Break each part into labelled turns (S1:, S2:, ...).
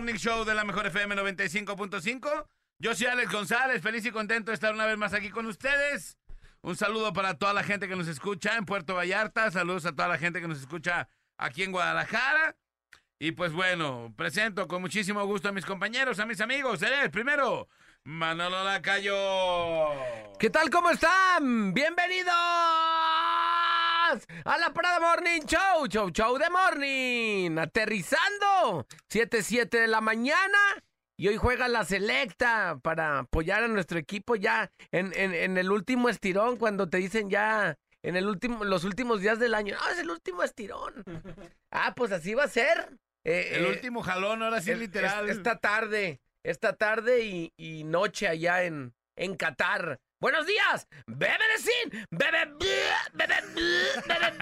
S1: Morning Show
S2: de la Mejor FM 95.5. Yo soy Alex González, feliz y contento de estar una vez más aquí con ustedes. Un saludo para toda la gente que nos escucha en Puerto Vallarta, saludos a toda la gente que nos escucha aquí en Guadalajara. Y pues bueno, presento con muchísimo gusto a mis compañeros, a mis amigos. Él primero, Manolo Lacayo.
S3: ¿Qué tal? ¿Cómo están? Bienvenidos a la Parada Morning Show, Show Show de Morning. Aterrizando, 7-7 de la mañana. Y hoy juega la selecta para apoyar a nuestro equipo ya en, en, el último estirón, cuando te dicen ya en el último, los últimos días del año. No, es el último estirón. Ah, pues así va a ser.
S2: Eh, el eh, último jalón, ahora sí, literal.
S3: esta tarde, esta tarde y, y noche allá en, en Qatar. Buenos días, bebe de sin, bebe, bebe, bebe.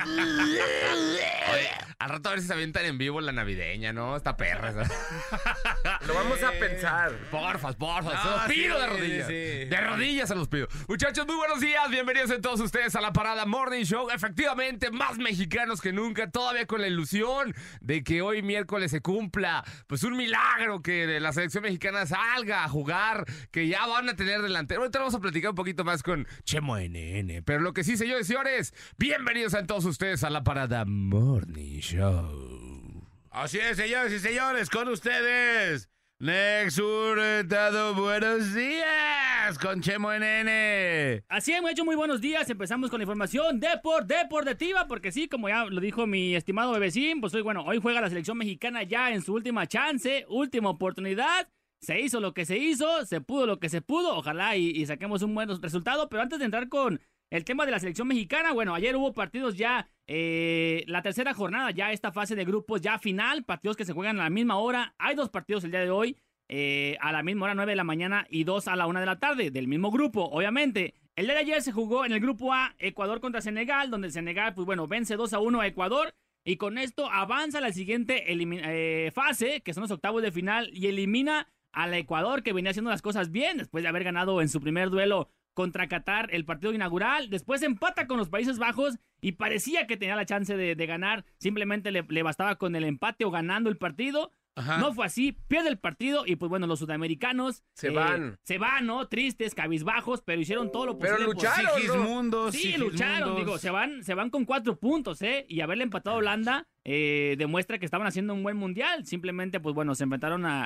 S4: Oye, al rato a ver si se avientan en vivo la navideña, ¿no? Esta perra.
S3: Lo vamos a pensar.
S4: Porfas, porfas, se los pido de rodillas. De rodillas se los pido. Muchachos, muy buenos días, bienvenidos a todos ustedes a la Parada Morning Show. Efectivamente, más mexicanos que nunca, todavía con la ilusión de que hoy miércoles se cumpla, pues un milagro que la selección mexicana salga a jugar, que ya van a tener delantero. Ahorita vamos a platicar un poquito más con Chemo NN. Pero lo que sí, señores y señores, bienvenidos a todos ustedes a la Parada Morning Show.
S2: Así es, señores y señores, con ustedes. Nex Hurtado, buenos días con Chemo NN.
S5: Así hemos hecho muy buenos días. Empezamos con la información deport, deportiva, porque sí, como ya lo dijo mi estimado bebecín, pues hoy, bueno, hoy juega la selección mexicana ya en su última chance, última oportunidad se hizo lo que se hizo, se pudo lo que se pudo, ojalá y, saquemos un buen resultado, pero antes de entrar con el tema de la selección mexicana, bueno, ayer hubo partidos ya, eh, la tercera jornada, ya esta fase de grupos ya final, partidos que se juegan a la misma hora, hay dos partidos el día de hoy, eh, a la misma hora 9 de la mañana y dos a la 1 de la tarde, del mismo grupo, obviamente. El día de ayer se jugó en el grupo A, Ecuador contra Senegal, donde Senegal, pues bueno, vence 2 a 1 a Ecuador. Y con esto avanza a la siguiente eh, fase, que son los octavos de final, y elimina al Ecuador, que venía haciendo las cosas bien después de haber ganado en su primer duelo contra Qatar el partido inaugural. Después empata con los Países Bajos y parecía que tenía la chance de, ganar. Simplemente le, bastaba con el empate o ganando el partido. No fue así, pierde el partido y pues bueno, los sudamericanos
S3: se van.
S5: Se van, ¿no? Tristes, cabizbajos, pero hicieron todo lo posible.
S3: Pero lucharon.
S5: sí, lucharon, digo, se van, se van con cuatro puntos, ¿eh? Y haberle empatado a Holanda eh, demuestra que estaban haciendo un buen mundial. Simplemente, pues bueno, se enfrentaron a,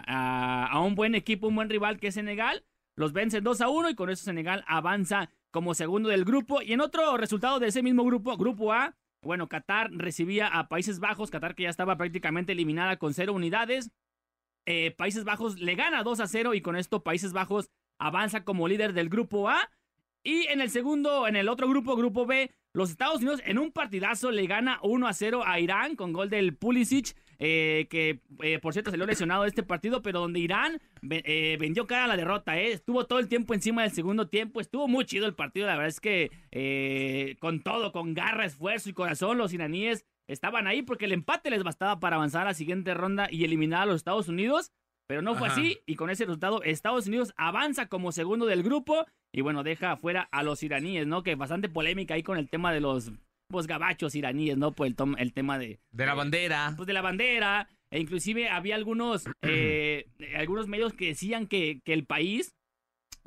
S5: a, un buen equipo, un buen rival que es Senegal. Los vencen 2 a 1 y con eso Senegal avanza como segundo del grupo. Y en otro resultado de ese mismo grupo, grupo A, bueno, Qatar recibía a Países Bajos, Qatar que ya estaba prácticamente eliminada con cero unidades. Eh, Países Bajos le gana 2 a 0 y con esto Países Bajos avanza como líder del grupo A. Y en el segundo, en el otro grupo, grupo B, los Estados Unidos en un partidazo le gana 1 a 0 a Irán con gol del Pulisic, eh, que eh, por cierto salió lesionado de este partido, pero donde Irán eh, vendió cara a la derrota, estuvo todo el tiempo encima del segundo tiempo, estuvo muy chido el partido, la verdad es que con todo, con garra, esfuerzo y corazón, los iraníes estaban ahí porque el empate les bastaba para avanzar a la siguiente ronda y eliminar a los Estados Unidos. Pero no fue así y con ese resultado Estados Unidos avanza como segundo del grupo y bueno, deja afuera a los iraníes, ¿no? Que bastante polémica ahí con el tema de los pues, gabachos iraníes, ¿no? Pues el, el tema de...
S4: De la bandera.
S5: Pues de la bandera. E inclusive había algunos, eh, algunos medios que decían que, que, el país,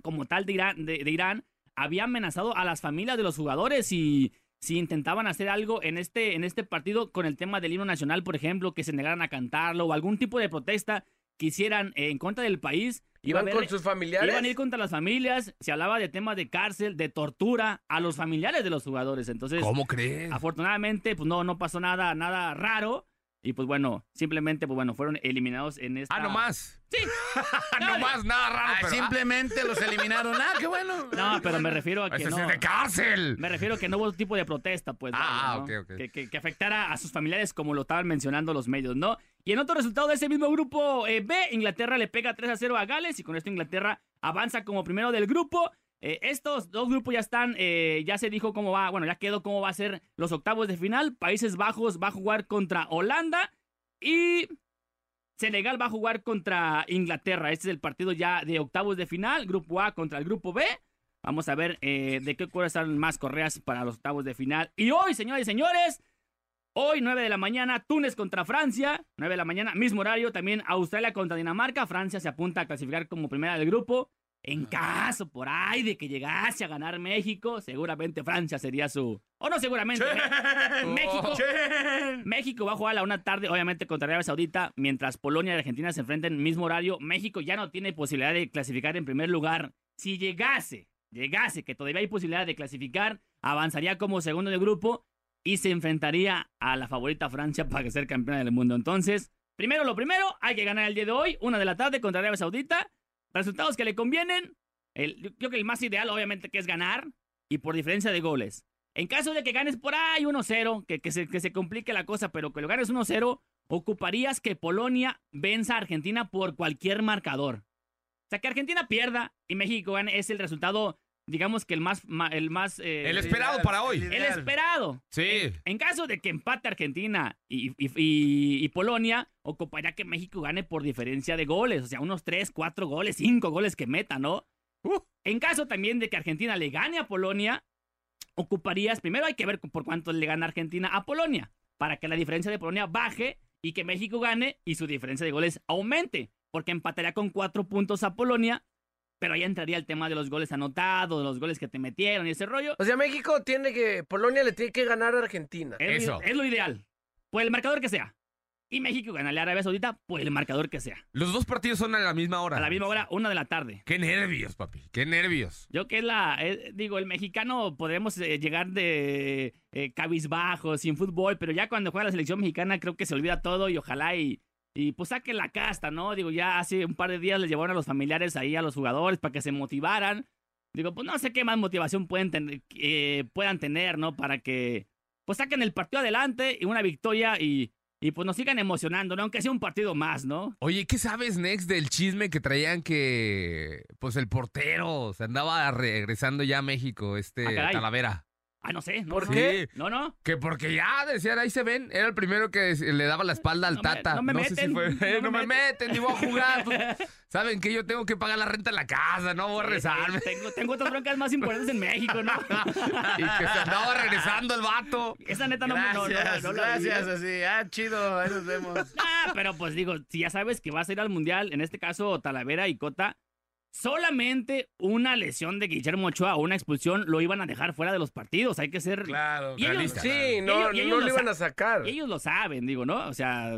S5: como tal de Irán, de, Irán, había amenazado a las familias de los jugadores y si intentaban hacer algo en este, en este partido con el tema del himno nacional, por ejemplo, que se negaran a cantarlo o algún tipo de protesta quisieran eh, en contra del país.
S3: ¿Iban
S5: haber-
S3: con sus familiares?
S5: Iban a ir contra las familias, se hablaba de temas de cárcel, de tortura a los familiares de los jugadores. Entonces,
S4: ¿Cómo crees?
S5: afortunadamente, pues no, no pasó nada, nada raro. Y pues bueno, simplemente, pues bueno, fueron eliminados en esta.
S4: Ah, nomás.
S5: Sí.
S4: no más, nada raro.
S2: Ah,
S4: pero,
S2: simplemente los eliminaron. Ah, qué bueno.
S5: No, pero me refiero a
S4: ah,
S5: que
S4: ese
S5: no.
S4: es de cárcel.
S5: Me refiero a que no hubo tipo de protesta, pues.
S4: Ah,
S5: ¿no?
S4: ok, ok.
S5: Que, que- que afectara a sus familiares, como lo estaban mencionando los medios, ¿no? Y en otro resultado de ese mismo grupo eh, B, Inglaterra le pega 3 a 0 a Gales y con esto Inglaterra avanza como primero del grupo. Eh, estos dos grupos ya están, eh, ya se dijo cómo va, bueno, ya quedó cómo va a ser los octavos de final. Países Bajos va a jugar contra Holanda y Senegal va a jugar contra Inglaterra. Este es el partido ya de octavos de final, grupo A contra el grupo B. Vamos a ver eh, de qué cuero están más correas para los octavos de final. Y hoy, señores y señores, hoy 9 de la mañana, Túnez contra Francia. 9 de la mañana, mismo horario, también Australia contra Dinamarca. Francia se apunta a clasificar como primera del grupo. En caso por ahí de que llegase a ganar México, seguramente Francia sería su... O no seguramente. Me- México, México va a jugar a la una tarde, obviamente contra Arabia Saudita, mientras Polonia y Argentina se enfrenten en el mismo horario. México ya no tiene posibilidad de clasificar en primer lugar. Si llegase, llegase que todavía hay posibilidad de clasificar, avanzaría como segundo de grupo y se enfrentaría a la favorita Francia para ser campeona del mundo. Entonces, primero lo primero, hay que ganar el día de hoy, una de la tarde contra Arabia Saudita. Resultados que le convienen. El, yo creo que el más ideal, obviamente, que es ganar y por diferencia de goles. En caso de que ganes por ahí 1-0, que, se, que se complique la cosa, pero que lo ganes 1-0, ocuparías que Polonia venza a Argentina por cualquier marcador. O sea, que Argentina pierda y México gane es el resultado, digamos que el más... El, más, eh,
S4: El esperado para hoy.
S5: el esperado.
S4: Sí.
S5: En caso de que empate Argentina y, y- y- y Polonia, ocuparía que México gane por diferencia de goles. O sea, unos 3, 4 goles, 5 goles que meta, ¿no?
S4: Uh.
S5: En caso también de que Argentina le gane a Polonia, ocuparías, primero hay que ver por cuánto le gana Argentina a Polonia, para que la diferencia de Polonia baje y que México gane y su diferencia de goles aumente, porque empataría con 4 puntos a Polonia, pero ahí entraría el tema de los goles anotados, de los goles que te metieron y ese rollo.
S3: O sea, México tiene que. Polonia le tiene que ganar a Argentina.
S5: Es,
S4: Eso.
S5: es lo ideal. Por el marcador que sea. Y México ganarle a Arabia Saudita por el marcador que sea.
S4: Los dos partidos son a la misma hora.
S5: A la misma hora, una de la tarde.
S4: Qué nervios, papi. Qué nervios.
S5: Yo que es la, eh, digo, el mexicano podemos eh, llegar de eh, cabizbajo, sin fútbol, pero ya cuando juega la selección mexicana creo que se olvida todo y ojalá y, y pues saque la casta, ¿no? Digo, ya hace un par de días les llevaron a los familiares ahí a los jugadores para que se motivaran. Digo, pues no sé qué más motivación pueden tener, eh, puedan tener, ¿no? Para que pues saquen el partido adelante y una victoria y, y pues nos sigan emocionando, ¿no? Aunque sea un partido más, ¿no?
S4: Oye, ¿qué sabes, Next, del chisme que traían que, pues, el portero se andaba regresando ya a México, este
S5: Ah.
S4: Talavera?
S5: Ah, no sé. No,
S3: ¿Por
S5: no.
S3: qué?
S5: No, no.
S4: Que porque ya, decían, ahí se ven, era el primero que le daba la espalda al
S5: No me-
S4: Tata.
S5: no me
S4: sé si
S5: meten,
S4: fue,
S5: no me
S4: "Eh, no me
S5: meten".
S4: meten, ni voy a jugar. pues, Saben que yo tengo que pagar la renta en la casa, no voy a rezarme.
S5: Tengo, tengo otras broncas más importantes en México, ¿no?
S4: Y que se andaba regresando el vato.
S5: Esa neta no me no, no,
S2: Gracias,
S5: vi.
S2: gracias, así. Ah, chido, ahí nos vemos.
S5: Ah, pero pues digo, si ya sabes que vas a ir al mundial, en este caso Talavera y Cota, solamente una lesión de Guillermo Ochoa o una expulsión lo iban a dejar fuera de los partidos. Hay que ser.
S2: Claro,
S5: Y ellos-.
S3: Sí, no,
S5: Y ellos-
S3: no
S5: ellos
S3: lo
S5: lo
S3: iban a sacar.
S5: Y ellos lo saben, digo, ¿no? O sea.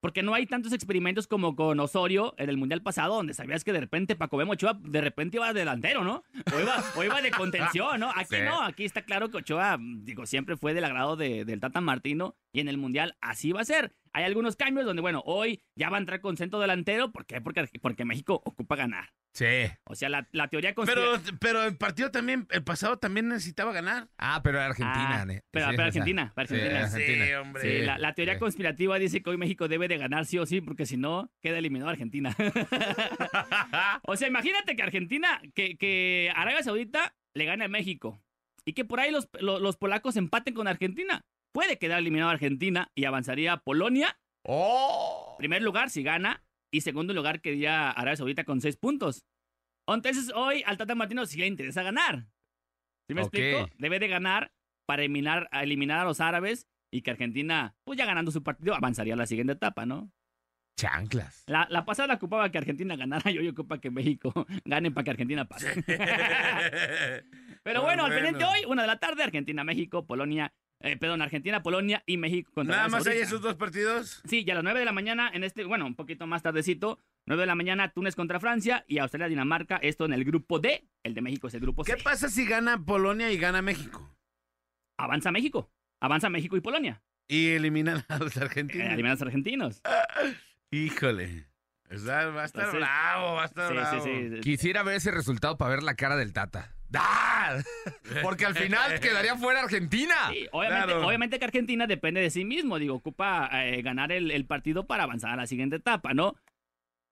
S5: Porque no hay tantos experimentos como con Osorio en el Mundial pasado, donde sabías que de repente Paco Bemo Ochoa de repente iba delantero, ¿no? O iba, o iba de contención, ¿no? Aquí
S4: Sí.
S5: no, aquí está claro que Ochoa, digo, siempre fue del agrado de- del Tata Martino y en el Mundial así va a ser. Hay algunos cambios donde, bueno, hoy ya va a entrar con centro delantero. ¿Por qué? Porque, porque México ocupa ganar.
S4: Sí.
S5: O sea, la, la teoría
S2: Pero,
S5: conspira-
S2: pero el partido también, el pasado también necesitaba ganar.
S4: Ah, pero Argentina,
S5: Ah, pero-
S4: sí,
S5: pero Argentina, pero
S4: sí,
S5: Argentina.
S2: Sí, hombre.
S5: Sí, la, la teoría conspirativa dice que hoy México debe de ganar sí o sí, porque si no, queda eliminado Argentina. o sea, imagínate que Argentina, que, que Arabia Saudita le gane a México y que por ahí los, lo- los polacos empaten con Argentina. Puede quedar eliminado Argentina y avanzaría Polonia,
S4: ¡Oh!
S5: primer lugar si gana, y segundo lugar quedaría Arabia Saudita con seis puntos. Entonces hoy al Tata Martino sí le interesa ganar. ¿Sí me explico? Debe de ganar para eliminar, a eliminar a los árabes y que Argentina, pues ya ganando su partido, avanzaría a la siguiente etapa, ¿no?
S4: Chanclas.
S5: La, la pasada ocupaba que Argentina ganara y hoy ocupa que México gane para que Argentina pase. Pero bueno, al
S2: Bueno.
S5: pendiente hoy, una de la tarde, Argentina, México, Polonia, eh, perdón, Argentina, Polonia y México contra
S2: ¿Nada más hay esos dos partidos?
S5: Sí, y a las 9 de la mañana, en este, bueno, un poquito más tardecito, 9 de la mañana, Túnez contra Francia y Australia, Dinamarca, esto en el grupo D. El de México es el grupo
S2: ¿Qué
S5: C.
S2: pasa si gana Polonia y gana México?
S5: Avanza México. Avanza México y Polonia.
S2: Y eliminan a los
S5: Eh,
S2: argentinos.
S5: eliminan a los argentinos.
S2: Híjole. O sea, va a estar
S5: Entonces-
S2: bravo, va a estar
S5: Sí,
S2: bravo.
S5: sí, sí.
S4: Quisiera ver ese resultado para ver la cara del Tata. ¡Ah! Porque al final quedaría fuera Argentina.
S5: Sí, obviamente,
S2: Claro.
S5: obviamente que Argentina depende de sí mismo, digo, ocupa eh, ganar el, el partido para avanzar a la siguiente etapa, ¿no?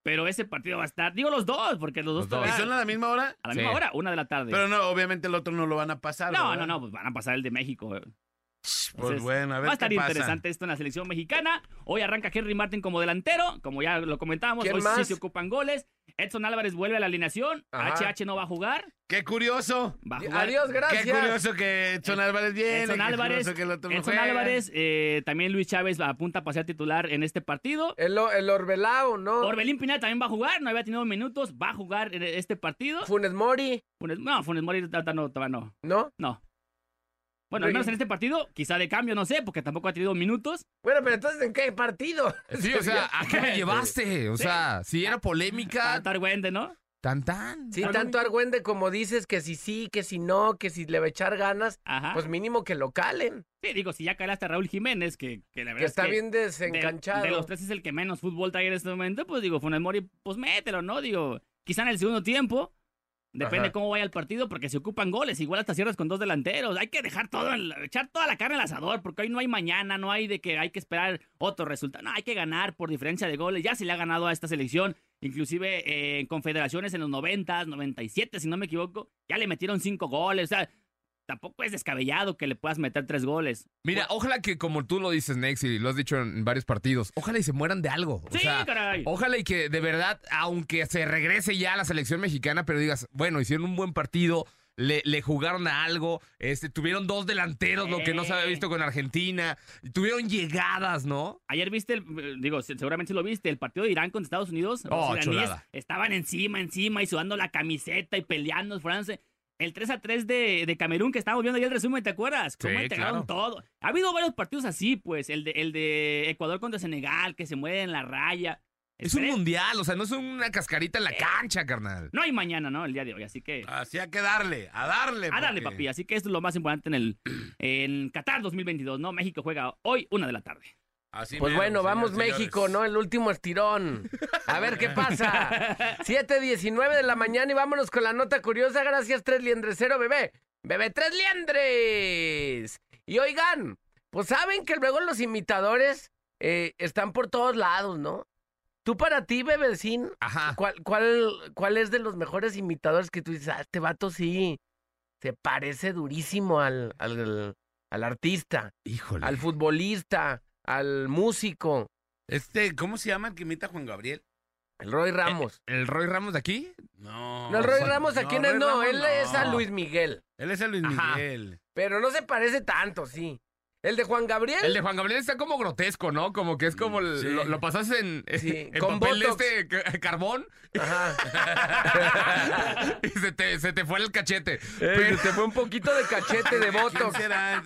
S5: Pero ese partido va a estar, digo los dos, porque los dos,
S4: Los dos.
S2: ¿Y
S5: todavía-
S2: son a la misma hora?
S5: a la
S4: Sí.
S5: misma hora, una de la tarde.
S2: Pero no, obviamente el otro no lo van a pasar.
S5: no,
S2: ¿verdad?
S5: no, no, pues van a pasar el de México. eh.
S2: Pues
S5: Entonces,
S2: bueno, a ver
S5: Va a estar
S2: qué pasa.
S5: interesante esto en la selección mexicana. Hoy arranca Henry Martin como delantero, como ya lo comentábamos.
S3: ¿Quién
S5: Hoy sí se ocupan goles. Edson Álvarez vuelve a la alineación.
S3: Ajá.
S5: HH no va a jugar.
S2: Qué curioso.
S5: Va a jugar.
S3: Adiós, gracias.
S2: Qué curioso que Edson Álvarez viene.
S5: Edson Álvarez,
S2: curioso que el otro no
S5: Edson
S2: juega.
S5: Álvarez, eh, también Luis Chávez apunta para ser titular en este partido.
S3: El, el Orbelao, ¿no?
S5: Orbelín Pineda también va a jugar, no había tenido minutos, va a jugar en este partido.
S3: Funes Mori,
S5: Funes- no, Funes Mori no, no,
S3: ¿no?
S5: no. Bueno, al menos en este partido, quizá de cambio, no sé, porque tampoco ha tenido minutos.
S3: Bueno, pero entonces, ¿en qué partido?
S4: Sí, o sea, ¿a qué me llevaste? O sea, si era polémica,
S5: Cantar Wende, ¿no?
S4: tan tan.
S3: Sí, tanto Argüende como dices que si sí, que si no, que si le va a echar ganas,
S5: Ajá.
S3: pues mínimo que lo calen.
S5: sí, digo, si ya calaste a Raúl Jiménez, que, que la verdad
S3: Que
S5: es
S3: está
S5: que
S3: bien
S5: de-
S3: desencanchado.
S5: De, los tres es el que menos fútbol trae en este momento, pues digo, Funes Mori, pues mételo, ¿no? Digo, quizá en el segundo tiempo, depende
S3: Ajá.
S5: cómo vaya el partido, porque se ocupan goles, igual hasta cierras con dos delanteros. Hay que dejar todo, en la- echar toda la carne al asador, porque hoy no hay mañana, no hay de que hay que esperar otro resultado. No, hay que ganar por diferencia de goles. Ya se le ha ganado a esta selección, inclusive eh, en confederaciones en los 90, 97, si no me equivoco, ya le metieron cinco goles. O sea, tampoco es descabellado que le puedas meter tres goles.
S4: Mira, ojalá que como tú lo dices, Nex, y lo has dicho en varios partidos, ojalá y se mueran de algo. O
S5: Sí,
S4: sea,
S5: caray.
S4: Ojalá y que de verdad, aunque se regrese ya a la selección mexicana, pero digas, bueno, hicieron un buen partido, le, le jugaron a algo, este, tuvieron dos delanteros, lo que no se había visto con Argentina, tuvieron llegadas, ¿no?
S5: Ayer viste, el, eh, digo, se- seguramente lo viste, el partido de Irán contra Estados Unidos. Los
S4: Oh,
S5: iraníes
S4: chulada.
S5: estaban encima, encima y sudando la camiseta y peleando, Francia. El 3 a 3 de, de Camerún que estábamos viendo ayer el resumen, ¿te acuerdas? Cómo
S4: Sí, claro.
S5: todo. Ha habido varios partidos así, pues. El de, el de Ecuador contra Senegal, que se mueve en la raya.
S4: Es un mundial, o sea, no es una cascarita en la cancha, carnal.
S5: No hay mañana, ¿no? El día de hoy, así que...
S2: Así hay que darle, a darle.
S5: A darle, papi. Así que esto es lo más importante en el en Qatar 2022, ¿no? México juega hoy, una de la tarde.
S2: Así
S3: Pues
S2: mero,
S3: bueno, vamos
S2: señores,
S3: México. ¿no? El último estirón. A ver qué pasa. 7.19 de la mañana y vámonos con la nota curiosa. Gracias, Tres Liendrecero, bebé. Bebé Tres Liendres. Y oigan, pues saben que luego los imitadores eh, están por todos lados, ¿no? Tú para ti, bebecín,
S4: Ajá.
S3: ¿cuál, cuál, ¿cuál es de los mejores imitadores que tú dices, ah, este vato sí, se parece durísimo al, al, al artista,
S4: Híjole.
S3: al futbolista, al músico?
S2: Este, ¿cómo se llama el que imita a Juan Gabriel?
S3: El Roy Ramos.
S4: ¿El Roy Ramos de aquí?
S2: No.
S3: no, el Roy Ramos, ¿a quién
S2: Roy
S3: es? No,
S2: Ramos
S3: él es a
S2: no.
S3: Luis Miguel.
S2: Él es a Luis
S4: Ajá.
S2: Miguel.
S3: Pero no se parece tanto, sí. El de Juan Gabriel.
S4: El de Juan Gabriel está como grotesco, ¿no? Como que es como el-
S2: Sí.
S4: lo, lo pasas en,
S3: Sí,
S4: en
S3: con
S4: papel de
S3: Botox.
S4: este ca- carbón
S3: Ajá.
S4: y se te, se te fue el cachete.
S3: Eh,
S4: Pero-
S3: se fue un poquito de cachete de
S2: ¿Quién
S3: Botox.
S2: será?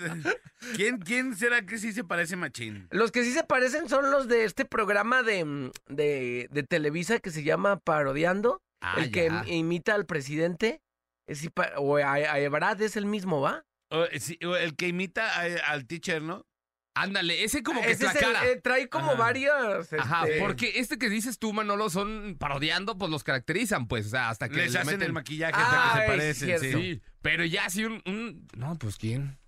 S2: ¿Quién, ¿Quién será que sí se parece machín?
S3: Los que sí se parecen son los de este programa de, mm, de, de Televisa que se llama Parodiando.
S4: Ah,
S3: el que
S4: ya.
S3: im- imita al presidente. Es, o a, a Ebrard es el mismo, ¿va?
S2: O, sí, o el que imita a- al teacher, ¿no?
S4: Ándale, ese como que es
S3: Ese
S4: la
S3: es el-
S4: cara.
S3: eh, trae como
S2: Ajá.
S3: varias.
S4: Ajá,
S3: este,
S4: porque este que dices tú, Manolo, son parodiando, pues los caracterizan, pues, o sea, hasta que
S2: Les
S4: le
S2: hacen
S4: meten-
S2: el maquillaje hasta que
S3: Ay,
S2: se parecen. sí.
S4: Sí, pero ya sí un, un- No, pues, ¿quién?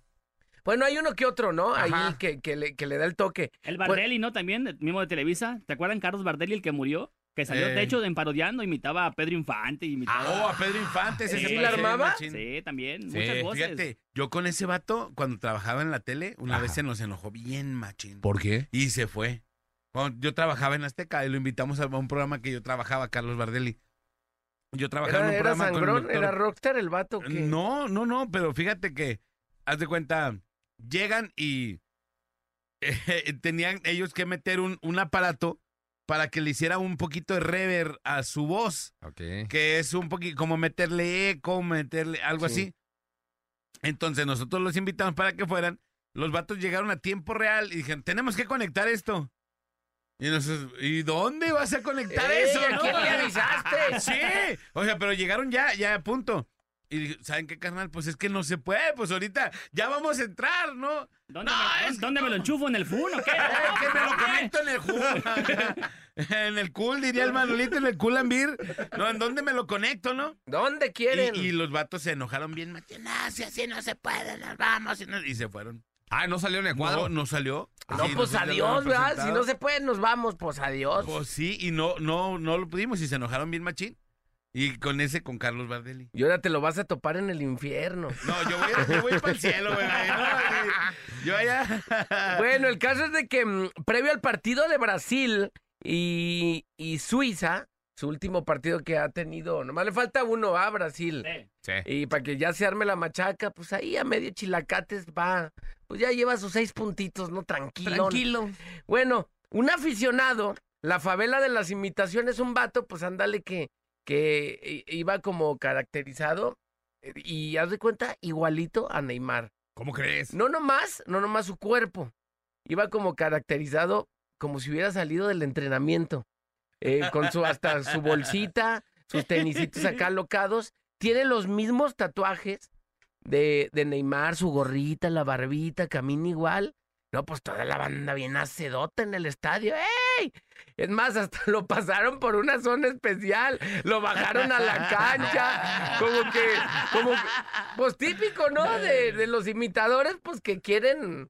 S3: Bueno, hay uno que otro, ¿no? Ahí que, que, le, que le da el toque.
S5: El
S3: Pues-
S5: Bardelli, ¿no? También, el mismo de Televisa. ¿Te acuerdan Carlos Bardelli, el que murió? Que salió,
S2: Eh.
S5: de hecho, en parodiando, imitaba a Pedro Infante, imitaba...
S2: Oh, a Pedro Infante.
S5: Sí,
S2: se
S5: ¿sí
S3: la armaba?
S5: Sí, también,
S4: Sí,
S5: muchas voces.
S2: Fíjate, yo con ese vato, cuando trabajaba en la tele, una
S4: Ajá.
S2: vez se nos enojó bien machín.
S4: ¿Por qué?
S2: Y se fue. Cuando yo trabajaba en Azteca y lo invitamos a un programa que yo trabajaba, Carlos Bardelli. Yo trabajaba en
S3: Era,
S2: un
S3: era
S2: programa con el
S3: sangrón,
S2: doctor-
S3: era rockstar el vato que...
S2: No, no, no, pero fíjate que, haz de cuenta, llegan y eh, tenían ellos que meter un, un aparato para que le hiciera un poquito de rever a su voz,
S4: Ok.
S2: que es un poquito como meterle eco, meterle algo
S3: Sí.
S2: así. Entonces nosotros los invitamos para que fueran los vatos llegaron a tiempo real y dijeron, tenemos que conectar esto. Y nosotros, ¿y dónde vas a conectar
S3: Ey,
S2: eso?
S3: ¿a
S2: no?
S3: quién le avisaste?
S2: Sí, o sea, pero llegaron ya, ya a punto. Y dije, ¿saben qué, carnal? Pues es que no se puede, pues ahorita ya vamos a entrar, ¿no?
S5: ¿Dónde,
S2: No,
S5: me,
S2: es
S5: ¿dónde me lo enchufo? ¿En el full o qué?
S2: Eh, que me lo conecto en el cool. en el cool, diría el Manolito, en el cool beer. No, ¿en dónde me lo conecto, no?
S3: ¿Dónde quieren?
S2: Y, y los vatos se enojaron bien machín. No, si así no se puede, nos vamos. Y, no- y se fueron.
S4: Ah, no salió en el cuadro.
S2: no salió.
S3: no,
S2: Sí,
S3: pues adiós, ¿verdad? Si no se puede, nos vamos, pues adiós.
S2: Pues sí, y no, no, no lo pudimos y se enojaron bien machín. Y con ese, con Carlos Bardelli.
S3: Y ahora te lo vas a topar en el infierno.
S2: No, yo voy, yo voy para el cielo, güey. Yo allá.
S3: Bueno, el caso es de que mm, previo al partido de Brasil y, y Suiza, su último partido que ha tenido, nomás le falta uno a Brasil.
S5: Sí.
S4: Sí.
S3: Y para que ya se arme la machaca, pues ahí a medio chilacates va. Pues ya lleva sus seis puntitos, ¿no? Tranquilo. Bueno, un aficionado, la favela de las imitaciones, un vato, pues ándale que, que iba como caracterizado eh, y haz de cuenta igualito a Neymar.
S4: ¿Cómo crees?
S3: No nomás, no nomás su cuerpo. Iba como caracterizado como si hubiera salido del entrenamiento. Eh, con su hasta su bolsita, sus tenisitos acá locados. Tiene los mismos tatuajes de, de Neymar, su gorrita, la barbita, camina igual. No, pues toda la banda bien acedota en el estadio. Es más, hasta lo pasaron por una zona especial. Lo bajaron a la cancha. Como que, como que- pues típico, ¿no? De, de los imitadores, pues que quieren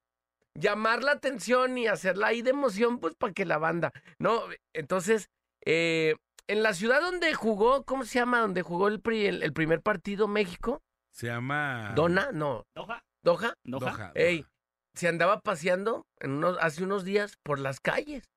S3: llamar la atención y hacerla ahí de emoción, pues para que la banda, ¿no? Entonces, eh, en la ciudad donde jugó, ¿cómo se llama? Donde jugó el, pri- el, el primer partido México,
S2: Se llama.
S3: Dona, no,
S5: ¿Doha?
S3: Doha,
S5: ¿Doha?
S2: Doha,
S3: Ey,
S2: Doha.
S3: se andaba paseando en unos, hace unos días por las calles.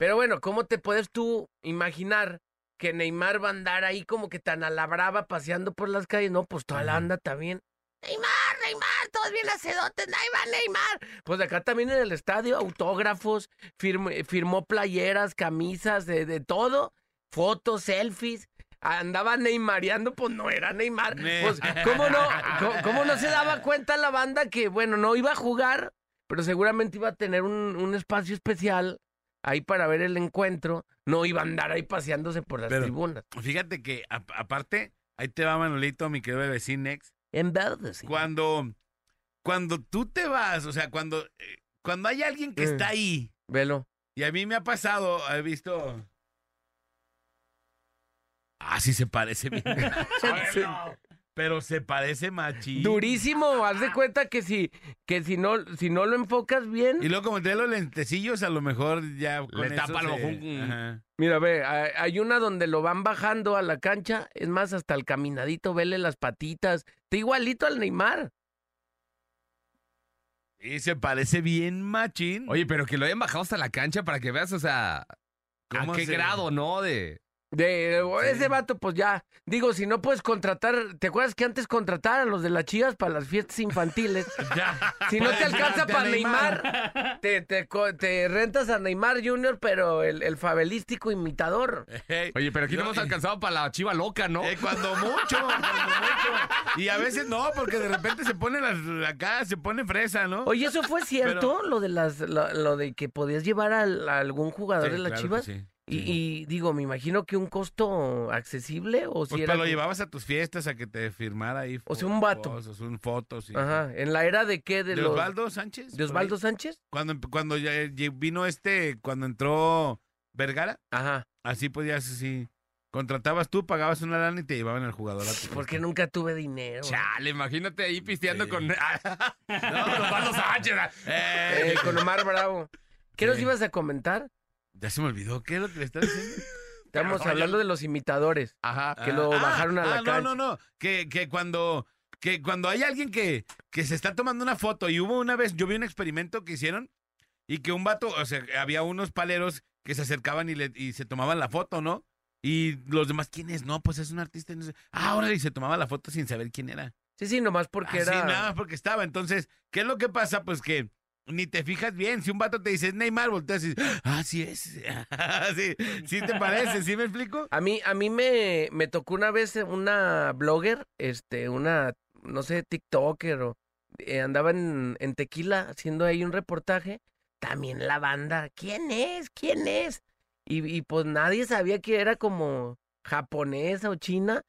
S3: Pero bueno, ¿cómo te puedes tú imaginar que Neymar va a andar ahí como que tan a la brava paseando por las calles? No, pues toda la anda también. Neymar, Neymar, todos bien acedotes, ahí va Neymar. Pues acá también en el estadio, autógrafos, firm- firmó playeras, camisas, de, de todo, fotos, selfies. Andaba Neymareando, pues no era Neymar.
S2: Ne-
S3: Pues, ¿cómo no, cómo, cómo no se daba cuenta la banda que, bueno, no iba a jugar, pero seguramente iba a tener un, un espacio especial ahí para ver el encuentro? No iba a andar ahí paseándose por las
S2: Pero-
S3: tribunas.
S2: Fíjate que, a- aparte, ahí te va Manolito, mi querido vecinex.
S3: En verde, sí.
S2: Cuando, cuando tú te vas, o sea, cuando, eh, cuando hay alguien que
S3: Eh.
S2: está ahí,
S3: Velo.
S2: y a mí me ha pasado, he visto. Ah, sí se parece bien.
S3: Sí.
S2: Pero se parece machín.
S3: Durísimo, haz de cuenta que si, que si no, si no lo enfocas bien.
S2: Y luego como trae los lentecillos, a lo mejor ya con
S4: Le
S2: eso
S4: tapa lo
S2: se-.
S3: Mira, ve, hay hay una donde lo van bajando a la cancha, es más, hasta el caminadito, vele las patitas. Está igualito al Neymar.
S2: Y se parece bien machín.
S4: Oye, pero que lo hayan bajado hasta la cancha para que veas, o sea, a
S2: ¿Cómo
S4: qué
S2: se-
S4: grado, ¿no? De.
S3: De ese vato, pues ya. Digo, si no puedes contratar, ¿te acuerdas que antes contrataban a los de las chivas para las fiestas infantiles?
S2: Ya.
S3: Si no te alcanza para Neymar, te, te, co- te rentas a Neymar Jr., pero el, el fabelístico imitador.
S2: Ey,
S4: Oye, pero aquí no,
S2: No,
S4: hemos alcanzado para la chiva loca, ¿no?
S2: eh, cuando mucho, cuando mucho. Y a veces no, porque de repente se pone las, acá, se pone fresa, ¿no?
S3: Oye, ¿eso fue cierto? Lo de las lo, lo de que podías llevar al- a, algún jugador
S2: Sí,
S3: de las
S2: claro que
S3: chivas.
S2: sí,
S3: Y, y digo, me imagino que un costo accesible o si
S2: Pues
S3: era.
S2: pero lo llevabas a tus fiestas a que te firmara ahí.
S3: O sea, un vato.
S2: fotos, un fotos. sí.
S3: Ajá, ¿en la era de qué? De,
S2: ¿De
S3: los...
S2: Osvaldo Sánchez?
S3: ¿De. Osvaldo Sánchez?
S2: Cuando, cuando ya lle- vino este, cuando entró Vergara,
S3: Ajá.
S2: así podías, así. Contratabas tú, pagabas una lana y te llevaban al jugador a tu
S3: Porque nunca tuve dinero.
S4: Chale, imagínate ahí pisteando
S2: Sí.
S4: con. con Osvaldo Sánchez.
S2: Eh,
S3: Eh, con Omar Bravo. ¿Qué nos ibas a comentar?
S2: Ya se me olvidó, ¿qué es lo que le estás diciendo?
S3: Estamos
S4: Pero,
S3: hablando de los imitadores.
S4: Ajá.
S3: Que lo bajaron a la
S2: ah,
S3: cancha.
S2: No, no, no. Que, que cuando. Que cuando hay alguien que, que se está tomando una foto y hubo una vez, yo vi un experimento que hicieron y que un vato, o sea, había unos paleros que se acercaban y, le, y se tomaban la foto, ¿no? Y los demás, ¿quién es? No, pues es un artista. no sé. Ah, ahora y se tomaba la foto sin saber quién era.
S3: Sí, sí, nomás porque
S2: Así,
S3: era.
S2: nada más porque estaba. Entonces, ¿qué es lo que pasa? Pues que ni te fijas bien. Si un vato te dice "Es Neymar, volteas y dices, ah, es. sí te parece, ¿sí me explico?
S3: A mí, a mí me, me tocó una vez una blogger, este, una, no sé, TikToker o eh, andaba en, en Tequila haciendo ahí un reportaje. También la banda, ¿quién es? ¿Quién es? Y, y pues nadie sabía que era como japonesa o china.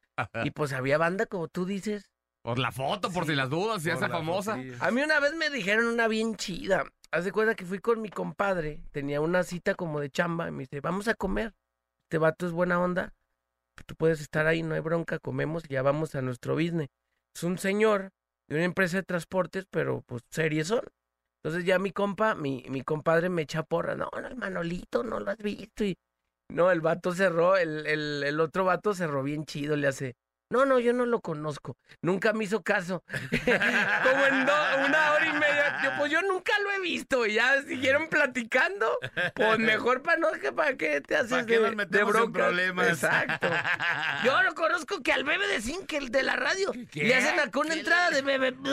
S3: Y pues había banda, como tú dices.
S4: Por la foto, por si las dudas, si hace famosa.
S3: A mí una vez me dijeron una bien chida. Haz de cuenta que fui con mi compadre, tenía una cita como de chamba, y me dice, vamos a comer. Este vato es buena onda. Tú puedes estar ahí, no hay bronca, comemos y ya vamos a nuestro business. Es un señor de una empresa de transportes, pero pues series son. Entonces ya mi compa, mi, mi compadre me echa porra. No, no, el Manolito, no lo has visto. Y no, el vato cerró, el, el, el otro vato cerró bien chido, le hace. No, no, yo no lo conozco. Nunca me hizo caso. Como en una hora y media. Yo, pues yo nunca lo he visto. Y ya siguieron platicando. Pues mejor para no, que para qué te haces
S2: ¿Para qué
S3: de,
S2: nos
S3: de
S2: metemos en problemas?
S3: Exacto. Yo lo conozco que al bebé de Zinc, el de la radio.
S2: ¿Qué?
S3: Le hacen acá una entrada de bebé.
S2: No,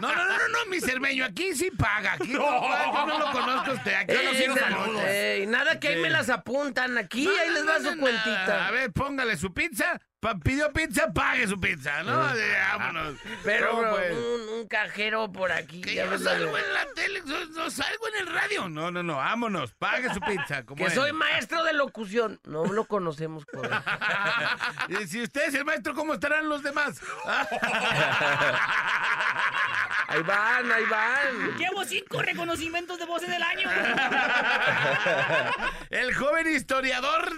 S2: no, no, no, no, mi cermeño, aquí sí paga. Aquí no, yo no lo conozco a usted. Aquí no
S3: Eh,
S2: quiero
S3: na-
S2: saludos.
S3: eh, nada que ahí
S2: Sí.
S3: me las apuntan. Aquí,
S2: No,
S3: ahí
S2: no,
S3: les
S2: no,
S3: va
S2: no,
S3: su
S2: no.
S3: cuentita.
S2: A ver, póngale su pizza. Pa- pidió pizza, pague su pizza, ¿no? Eh, vámonos.
S3: Pero,
S2: ¿Cómo,
S3: bro,
S2: pues?
S3: un, un cajero por aquí.
S2: Que
S3: ya
S2: yo salgo en la tele, no, no salgo en el radio. No, no, no, vámonos, pague su pizza.
S3: Que
S2: es.
S3: soy maestro de locución. No lo conocemos por eso.
S2: Y si usted es el maestro, ¿cómo estarán los demás?
S3: Ahí van, ahí van.
S5: Llevo cinco reconocimientos de voz en el año.
S2: el joven historiador.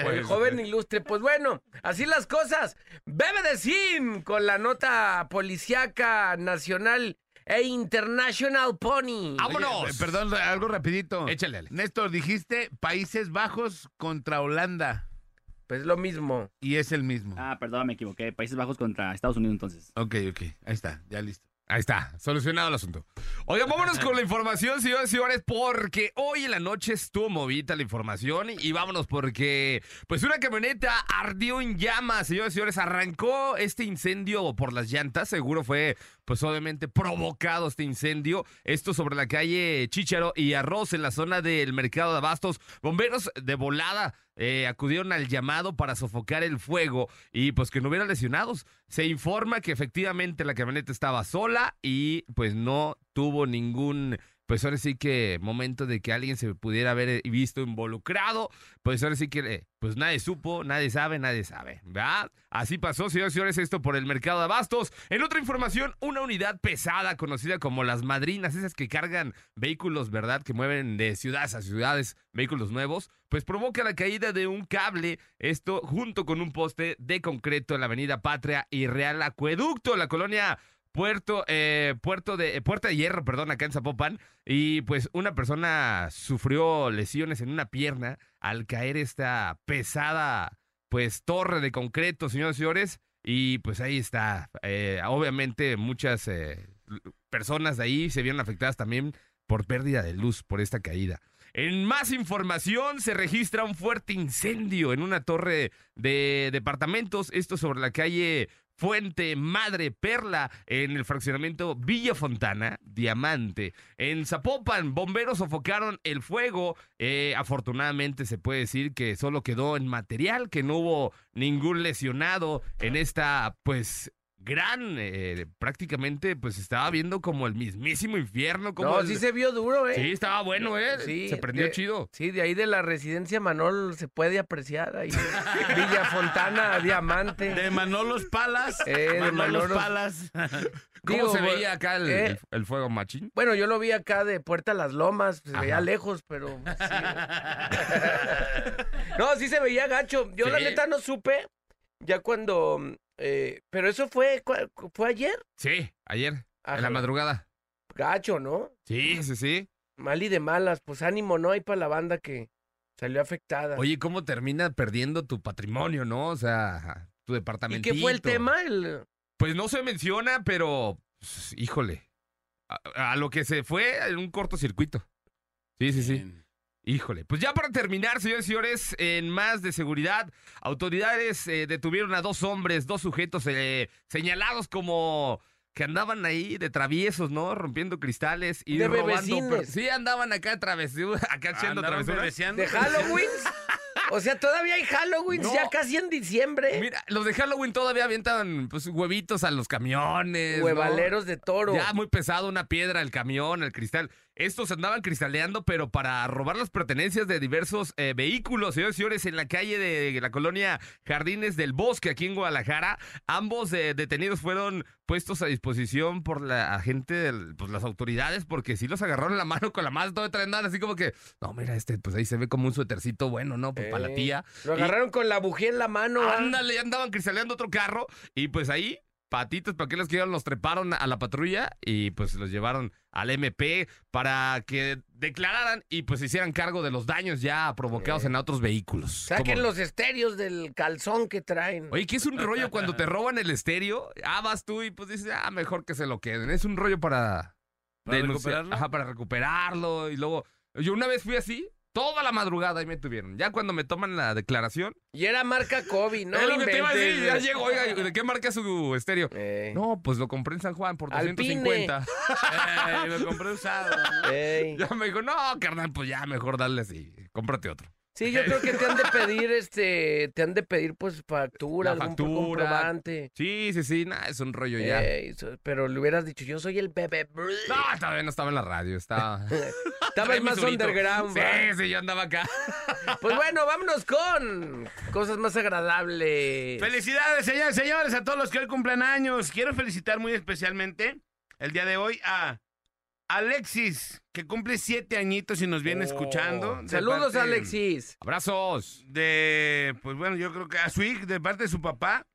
S3: El joven ilustre. Pues bueno, así las cosas. Bebe de Sin con la nota policiaca nacional e international pony.
S4: ¡Vámonos!
S2: Oye, perdón, algo rapidito.
S4: Échale.
S2: Néstor, dijiste Países Bajos contra Holanda.
S3: Pues lo mismo.
S2: Y es el mismo.
S5: Ah, perdón, me equivoqué. Países Bajos contra Estados Unidos entonces.
S2: Ok, ok. Ahí está, ya listo.
S4: Ahí está, solucionado el asunto. Oigan, vámonos con la información, señores y señores, porque hoy en la noche estuvo movida la información y, y vámonos porque, pues una camioneta ardió en llamas, señores y señores, arrancó este incendio por las llantas, seguro fue, pues obviamente provocado este incendio, esto sobre la calle Chícharo y Arroz en la zona del mercado de Abastos, bomberos de volada eh, acudieron al llamado para sofocar el fuego y pues que no hubiera lesionados. Se informa que efectivamente la camioneta estaba sola y pues no tuvo ningún, pues ahora sí que momento de que alguien se pudiera haber visto involucrado. Pues ahora sí que eh, pues nadie supo, nadie sabe, nadie sabe. ¿Verdad? Así pasó, señores y señores, esto por el mercado de abastos. En otra información, una unidad pesada conocida como las madrinas, esas que cargan vehículos, ¿verdad? Que mueven de ciudades a ciudades, vehículos nuevos, pues provoca la caída de un cable, esto junto con un poste de concreto en la avenida Patria y Real Acueducto, la colonia Puerto, eh, Puerto de, eh, Puerta de Hierro, perdón, acá en Zapopan. Y pues una persona sufrió lesiones en una pierna al caer esta pesada, pues, torre de concreto, señores y señores. Y pues ahí está. Eh, obviamente muchas eh, personas de ahí se vieron afectadas también por pérdida de luz por esta caída. En más información, se registra un fuerte incendio en una torre de departamentos, esto sobre la calle Fuente Madre Perla en el fraccionamiento Villa Fontana, Diamante. En Zapopan, bomberos sofocaron el fuego. Eh, afortunadamente se puede decir que solo quedó en material, que no hubo ningún lesionado en esta, pues, gran, eh, prácticamente, pues estaba viendo como el mismísimo infierno. Como
S3: No,
S4: el-
S3: sí se vio duro, ¿eh?
S4: Sí, estaba bueno, ¿eh?
S3: Sí,
S4: se prendió
S3: de-
S4: chido.
S3: Sí, de ahí de la residencia Manol se puede apreciar ahí. Villa Fontana, Diamante.
S2: De Manolos Palas.
S3: Eh, de
S2: Manolos
S3: Manolos-
S2: Palas.
S4: ¿Cómo
S3: Digo,
S4: se veía acá el,
S3: eh,
S4: el- fuego machín?
S3: Bueno, yo lo vi acá de Puerta a las Lomas, se veía lejos, pero sí. no, sí se veía gacho. Yo la neta no supe, ya cuando... eh, pero eso fue, fue ayer.
S4: Sí, ayer, en la madrugada.
S3: Gacho, ¿no?
S4: Sí, sí, sí.
S3: Mal y de malas, pues ánimo, ¿no? Hay para la banda que salió afectada.
S4: Oye, ¿cómo termina perdiendo tu patrimonio, no? O sea, tu
S3: ¿Y
S4: departamento.
S3: qué fue el tema? El...
S4: Pues no se menciona, pero, pues, híjole, a, a lo que se fue en un cortocircuito. Sí, sí, sí. Híjole, pues ya para terminar, señores y señores, en más de seguridad, autoridades eh, detuvieron a dos hombres, dos sujetos eh, señalados como que andaban ahí de traviesos, ¿no? Rompiendo cristales y
S3: De
S4: robando. pero- sí, andaban acá travesuras, acá echando
S2: Andaban
S4: travesuras.
S3: ¿De Halloween? O sea, todavía hay Halloween,
S4: No.
S3: ya casi en diciembre.
S4: Mira, los de Halloween todavía avientan pues, huevitos a los camiones. ¿no?
S3: Huevaleros de toro.
S4: Ya muy pesado, una piedra, el camión, el cristal. Estos andaban cristaleando, pero para robar las pertenencias de diversos eh, vehículos, señores y señores, en la calle de la colonia Jardines del Bosque, aquí en Guadalajara. Ambos eh, detenidos fueron puestos a disposición por la gente, pues las autoridades, porque sí los agarraron la mano con la mano, todo traían así como que, no, mira, este, pues ahí se ve como un suétercito bueno, ¿no? Pues para la
S3: Eh,
S4: tía.
S3: Lo agarraron con la bujía en la mano. ¿ah?
S4: Ándale, andaban cristaleando otro carro y pues ahí, patitos, para que los que los treparon a la patrulla y pues los llevaron al MP para que declararan y pues se hicieran cargo de los daños ya provocados
S3: Eh.
S4: en otros vehículos.
S3: Saquen
S4: ¿Cómo?
S3: los estéreos del calzón que traen.
S4: Oye, que es un rollo cuando te roban el estéreo, ah, vas tú y pues dices, ah, mejor que se lo queden. Es un rollo para...
S2: ¿Para
S4: denunciar-
S2: recuperarlo?
S4: Ajá, para recuperarlo y luego... Yo una vez fui así, toda la madrugada ahí me tuvieron. Ya cuando me toman la declaración,
S3: Y era marca Kobe, ¿no?
S4: es lo que te iba a decir, ya llego, oiga, ¿de qué marca es su estéreo?
S3: Eh,
S4: No, pues lo compré en San Juan por
S3: Alpine.
S4: 250.
S2: Eh, me compré usado. ¿no?
S4: Ya me dijo, no, carnal, pues ya mejor dale así, cómprate otro.
S3: Sí, yo creo que te han de pedir, este, te han de pedir, pues, factura,
S4: La
S3: algún
S4: factura.
S3: comprobante.
S4: Sí, sí, sí, nada, es un rollo ya.
S3: Ey, so- pero le hubieras dicho, yo soy el bebé.
S4: No, todavía no estaba en la radio, estaba...
S3: Estabas
S4: Trae mi
S3: más
S4: surito.
S3: underground,
S4: Sí,
S3: ¿va?
S4: sí, yo andaba acá.
S3: Pues bueno, vámonos con cosas más agradables.
S2: Felicidades, señores, señores, a todos los que hoy cumplen años. Quiero felicitar muy especialmente el día de hoy a Alexis, que cumple siete añitos y nos viene
S4: Oh.
S2: escuchando.
S3: Saludos,
S2: parte
S3: Alexis.
S4: Abrazos.
S2: De, pues bueno, yo creo que a su de parte de su papá,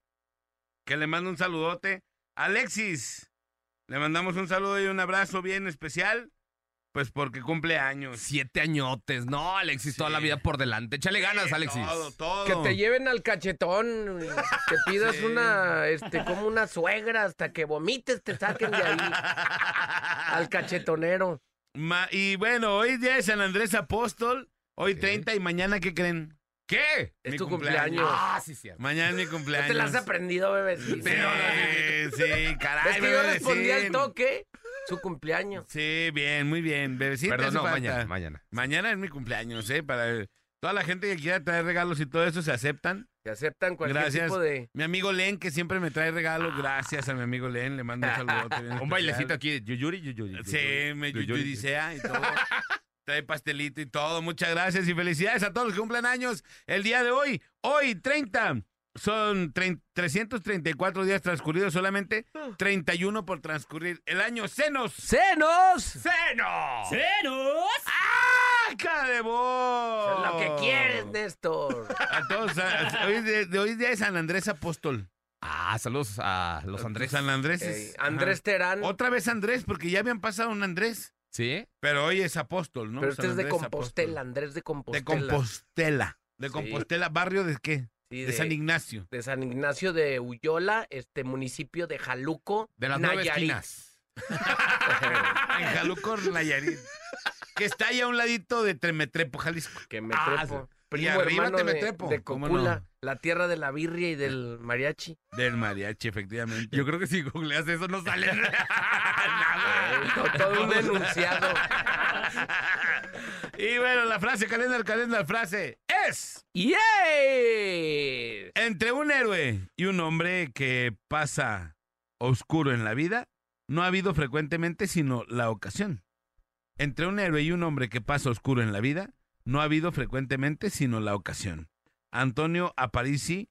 S2: que le manda un saludote. Alexis, le mandamos un saludo y un abrazo bien especial, pues porque cumple años.
S4: Siete añotes. No, Alexis, toda la vida por delante. Échale ganas,
S2: Sí,
S4: Alexis.
S2: Todo, todo.
S3: Que te lleven al cachetón, que pidas
S2: Sí.
S3: una, este, como una suegra hasta que vomites, te saquen de ahí al cachetonero.
S2: Ma- y bueno, hoy día de San Andrés Apóstol, hoy
S4: Ok.
S2: 30 y mañana, ¿qué creen?
S4: ¿Qué?
S3: Es
S2: Mi
S3: tu
S2: cumpleaños.
S3: cumpleaños.
S4: Ah, sí, cierto.
S2: Mañana es mi
S3: No
S2: cumpleaños.
S3: te las has aprendido, bebecito.
S2: Sí, sí, caray.
S3: Es que yo respondí al toque, su cumpleaños.
S2: Sí, bien, muy bien. Bebecita,
S4: Perdón, no, mañana, mañana.
S2: Mañana es mi cumpleaños, ¿eh? Para toda la gente que quiera traer regalos y todo eso se aceptan.
S3: Que aceptan cualquier
S2: Gracias.
S3: tipo de...
S2: Mi amigo Len, que siempre me trae regalos, gracias a mi amigo Len, le mando un saludote. bien
S4: Un bailecito aquí de Yuyuri, Yuyuri.
S2: Sí, me
S4: Yuyuri.
S2: yuyudicea y todo. Trae pastelito y todo. Muchas gracias y felicidades a todos los que cumplen años el día de hoy. Hoy, 30. Son trein- 334 días transcurridos, solamente 31 por transcurrir. El año Senos.
S3: ¡Senos!
S4: ¡Seno!
S5: ¡Ceros!
S2: ¡Ah, cara de voz!
S3: Lo que quieres, Néstor.
S2: A todos. a- hoy, es de, de hoy es día de San Andrés Apóstol.
S4: Ah, saludos a los Andrés.
S2: San Andrés. Es-
S3: Andrés
S2: ajá.
S3: Terán.
S2: Otra vez Andrés, porque ya habían pasado un Andrés.
S4: ¿Sí?
S2: Pero hoy es Apóstol, ¿no?
S3: pero este
S2: San
S3: es de
S2: Andrés
S3: Compostela,
S2: Apóstol.
S3: Andrés de Compostela.
S2: De Compostela. De
S3: Sí.
S2: Compostela, barrio de qué?
S3: Sí,
S2: de,
S3: de,
S2: San Ignacio.
S3: de San Ignacio de Uyola, este municipio de Jaluco,
S4: De las nueve
S3: Nayarit.
S4: esquinas.
S2: en Jaluco, Nayarit. Que está ahí a un ladito de Tremetrepo, Jalisco.
S3: que me
S2: Ah,
S3: trepo. Primo
S2: Y arriba
S3: hermano
S2: te me
S3: de, de
S2: ¿cómo
S3: Cocula,
S2: no?
S3: la tierra de la birria y del mariachi.
S2: Del mariachi, efectivamente.
S4: Yo creo que si googleas eso no sale nada.
S3: to- todo un denunciado.
S2: y bueno, la frase, calendar, calendar, frase es...
S3: ¡Yeah!
S2: Entre un héroe y un hombre que pasa oscuro en la vida, no ha habido frecuentemente sino la ocasión. Entre un héroe y un hombre que pasa oscuro en la vida, no ha habido frecuentemente sino la ocasión. Antonio Aparici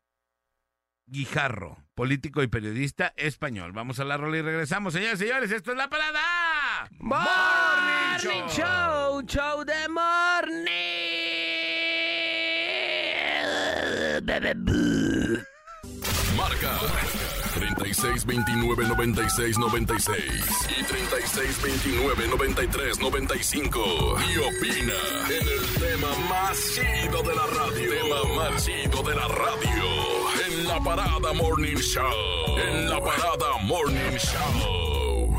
S2: Guijarro, político y periodista español. Vamos a la rola y regresamos, señores y señores. Esto es la parada.
S3: Morning Show, show de morning.
S6: Marca 36 29 96 96 y 36 29 93 95 y opina en el tema más chido de la radio. Tema más chido de la radio en la parada Morning Show. En la parada Morning Show.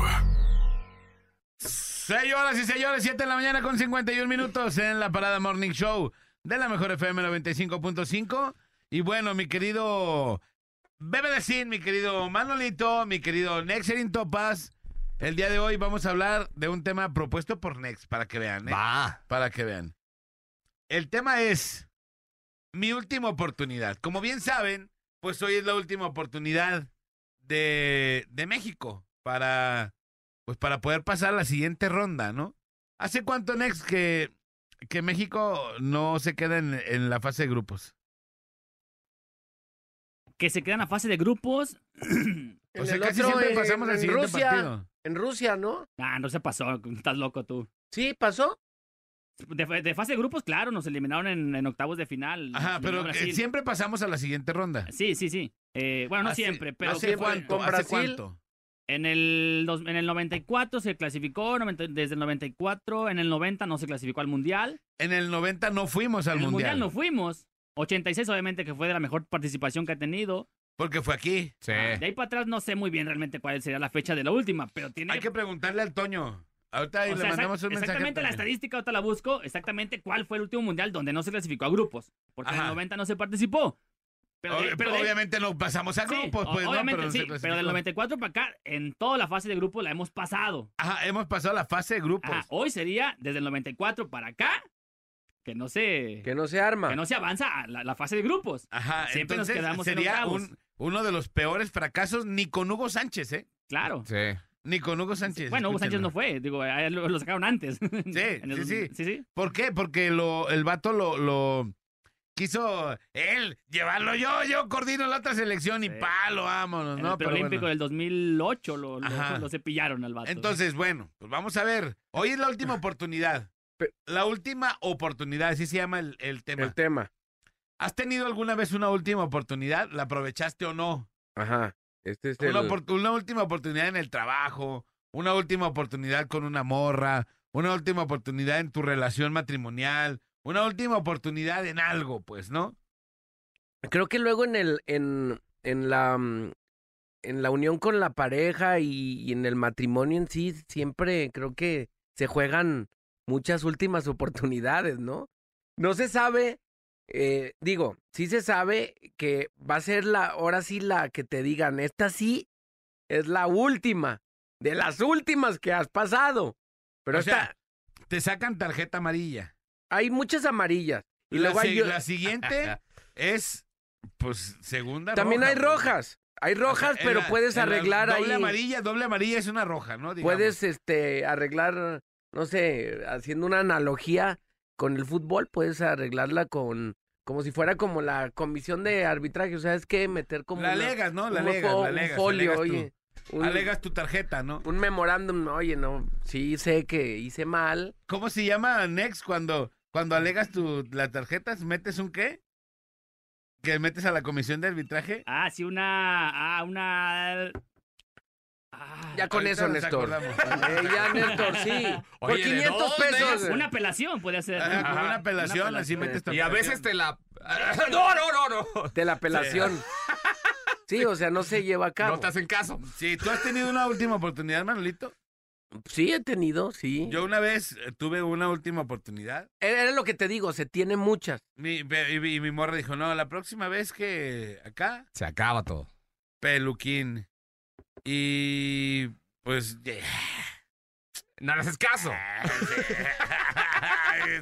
S2: Señoras y señores, 7 de la mañana con 51 minutos en la Parada Morning Show de la Mejor FM 95.5. Y bueno, mi querido Bebe de Sin, mi querido Manolito, mi querido Nexerin Topaz, el día de hoy vamos a hablar de un tema propuesto por Nex, para que vean, ¿eh?
S4: Va.
S2: Para que vean. El tema es mi última oportunidad. Como bien saben, pues hoy es la última oportunidad de, de México para, pues para poder pasar a la siguiente ronda, ¿no? ¿Hace cuánto, Next, que, que México no se queda en, en la fase de grupos?
S5: Que se quedan a fase de grupos.
S2: O
S3: En
S2: sea,
S3: el
S2: casi
S3: otro,
S2: siempre
S3: en-
S2: pasamos al
S3: en
S2: siguiente
S3: Rusia.
S2: partido.
S3: En Rusia, ¿no?
S5: Ah, no se pasó. Estás loco tú.
S3: Sí, pasó.
S5: De, de fase de grupos, claro, nos eliminaron en, en octavos de final.
S2: Ajá, pero siempre pasamos a la siguiente ronda.
S5: Sí, sí, sí. Eh, bueno, no
S2: Hace-
S5: siempre, pero
S2: ¿Hace ¿Hace
S3: Brasil.
S2: cuánto?
S5: En el, dos- en el 94 se clasificó, 90 desde el 94, en el 90 no se clasificó al Mundial.
S2: En el 90 no fuimos al
S5: en el
S2: Mundial.
S5: Mundial no fuimos. 86 obviamente que fue de la mejor participación que ha tenido.
S2: Porque fue aquí.
S4: Sí.
S5: Ah, de ahí para atrás no sé muy bien realmente cuál sería la fecha de la última, pero tiene...
S2: Hay que preguntarle al Toño. Ahorita ahí
S5: o
S2: le
S5: sea,
S2: mandamos
S5: exact-
S2: un mensaje.
S5: exactamente la estadística, ahorita la busco, exactamente cuál fue el último mundial donde no se clasificó a grupos, porque en el 90 no se participó. Pero, de-
S2: Ob-
S5: pero de-
S2: obviamente no pasamos a grupos, pues, ¿no?
S5: obviamente
S2: no se
S5: sí, pero del 94 para acá, en toda la fase de grupos la hemos pasado.
S2: Ajá, hemos pasado la fase de grupos.
S5: Ajá, hoy sería desde el 94 para acá que no se
S3: Que no se arma.
S5: que no se avanza a la, la fase de grupos.
S2: Ajá,
S5: Siempre nos
S2: entonces
S5: quedamos en
S2: sería
S5: octavos.
S2: un, uno de los peores fracasos ni con Hugo Sánchez, ¿eh?
S5: Claro.
S4: Sí.
S2: Ni con Hugo Sánchez.
S5: Bueno, Hugo Sánchez no fue, digo, lo, lo sacaron antes. En el-
S2: sí, sí.
S5: sí, sí.
S2: ¿Por qué? Porque lo, el vato lo, lo quiso él llevarlo yo, yo coordino la otra selección y
S5: Sí.
S2: palo, vámonos,
S5: En
S2: ¿no?
S5: el
S2: Pero
S5: preolímpico
S2: bueno.
S5: del 2008 lo, lo, lo cepillaron al vato.
S2: Entonces, bueno, pues vamos a ver. Hoy es la última oportunidad. La última oportunidad, así se llama el, el tema.
S3: El tema.
S2: ¿Has tenido alguna vez una última oportunidad? ¿La aprovechaste o no?
S3: Ajá. Este es el...
S2: Una, opor- una última oportunidad en el trabajo, una última oportunidad con una morra, una última oportunidad en tu relación matrimonial, una última oportunidad en algo, pues, ¿no?
S3: Creo que luego en el... En, en la... mm, En la unión con la pareja y, y en el matrimonio en sí, siempre creo que se juegan muchas últimas oportunidades, ¿no? No se sabe, eh, digo, sí se sabe que va a ser la, ahora sí la que te digan, esta sí es la última, de las últimas que has pasado. Pero
S2: O
S3: esta,
S2: sea, te sacan tarjeta amarilla.
S3: hay muchas amarillas. Y
S2: la,
S3: luego hay,
S2: la siguiente es, pues, segunda
S3: también
S2: roja,
S3: hay rojas. Hay
S2: O sea,
S3: rojas, pero
S2: la-
S3: puedes arreglar ahí.
S2: Doble amarilla, doble amarilla es una roja, ¿no? Digamos.
S3: Puedes este arreglar, no sé, haciendo una analogía con el fútbol, puedes arreglarla con como si fuera como la comisión de arbitraje, o sea, es que meter como
S2: La
S3: una-
S2: alegas, ¿no? La
S3: un
S2: alegas,
S3: fo-
S2: la
S3: un
S2: alegas,
S3: folio,
S2: alegas
S3: oye, un,
S2: Alegas tu tarjeta, ¿no?
S3: un memorándum, oye, no, sí sé que hice mal,
S2: ¿Cómo se llama Next cuando, cuando alegas tu, las tarjetas? ¿Metes un qué? ¿Que metes a la comisión de arbitraje?
S5: Ah, sí, una. Ah, una. Ah,
S3: ya con eso, Néstor. Eh, ya, Néstor, sí. Por
S4: Oye, ¿de
S3: 500
S4: dónde?
S3: pesos.
S5: Una apelación puede ser.
S2: Ajá, una apelación,
S5: una
S2: así metes
S4: Y a veces te la. No, no, no, no.
S3: de la apelación. Sí, o sea, no se lleva a cabo.
S4: No te hacen caso.
S2: Sí, ¿tú has tenido una última oportunidad, Manolito?
S3: Sí, he tenido, sí.
S2: Yo una vez eh, tuve una última oportunidad
S3: Era lo que te digo, se tiene muchas.
S2: mi, y, y mi morra dijo, no, la próxima vez que acá,
S4: Se acaba todo.
S2: peluquín. Y pues...
S4: No le haces caso.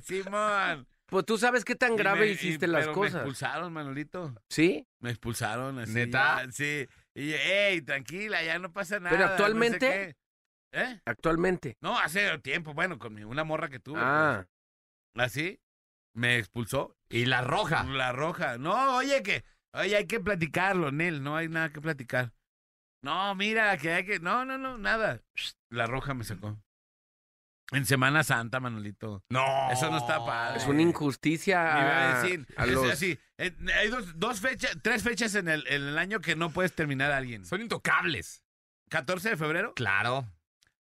S2: Simón.
S3: Pues tú sabes qué tan
S2: Y
S3: grave
S2: y-
S3: hiciste las
S2: pero Me
S3: cosas.
S2: expulsaron, Manolito.
S3: ¿Sí?
S2: Me expulsaron así.
S4: ¿Neta?
S2: ya, sí. Y hey, tranquila, ya no pasa nada.
S3: Pero
S2: no sé
S3: actualmente-
S2: qué". ¿Eh?
S3: Actualmente.
S2: No, hace tiempo, bueno, con una morra que tuve.
S3: Ah,
S2: pues, así, me expulsó.
S4: Y la roja.
S2: La roja. No, oye, que, oye, hay que platicarlo, Nel, no hay nada que platicar. No, mira, que hay que, no, no, no, nada. La roja me sacó. En Semana Santa, Manolito.
S4: No.
S2: Eso no está padre.
S3: es una injusticia
S2: Me iba a decir,
S3: a
S2: es
S3: los...
S2: así, eh, hay dos, dos fechas, tres fechas en el, en el año que no puedes terminar a alguien.
S4: Son intocables.
S2: 14 de febrero,
S4: Claro.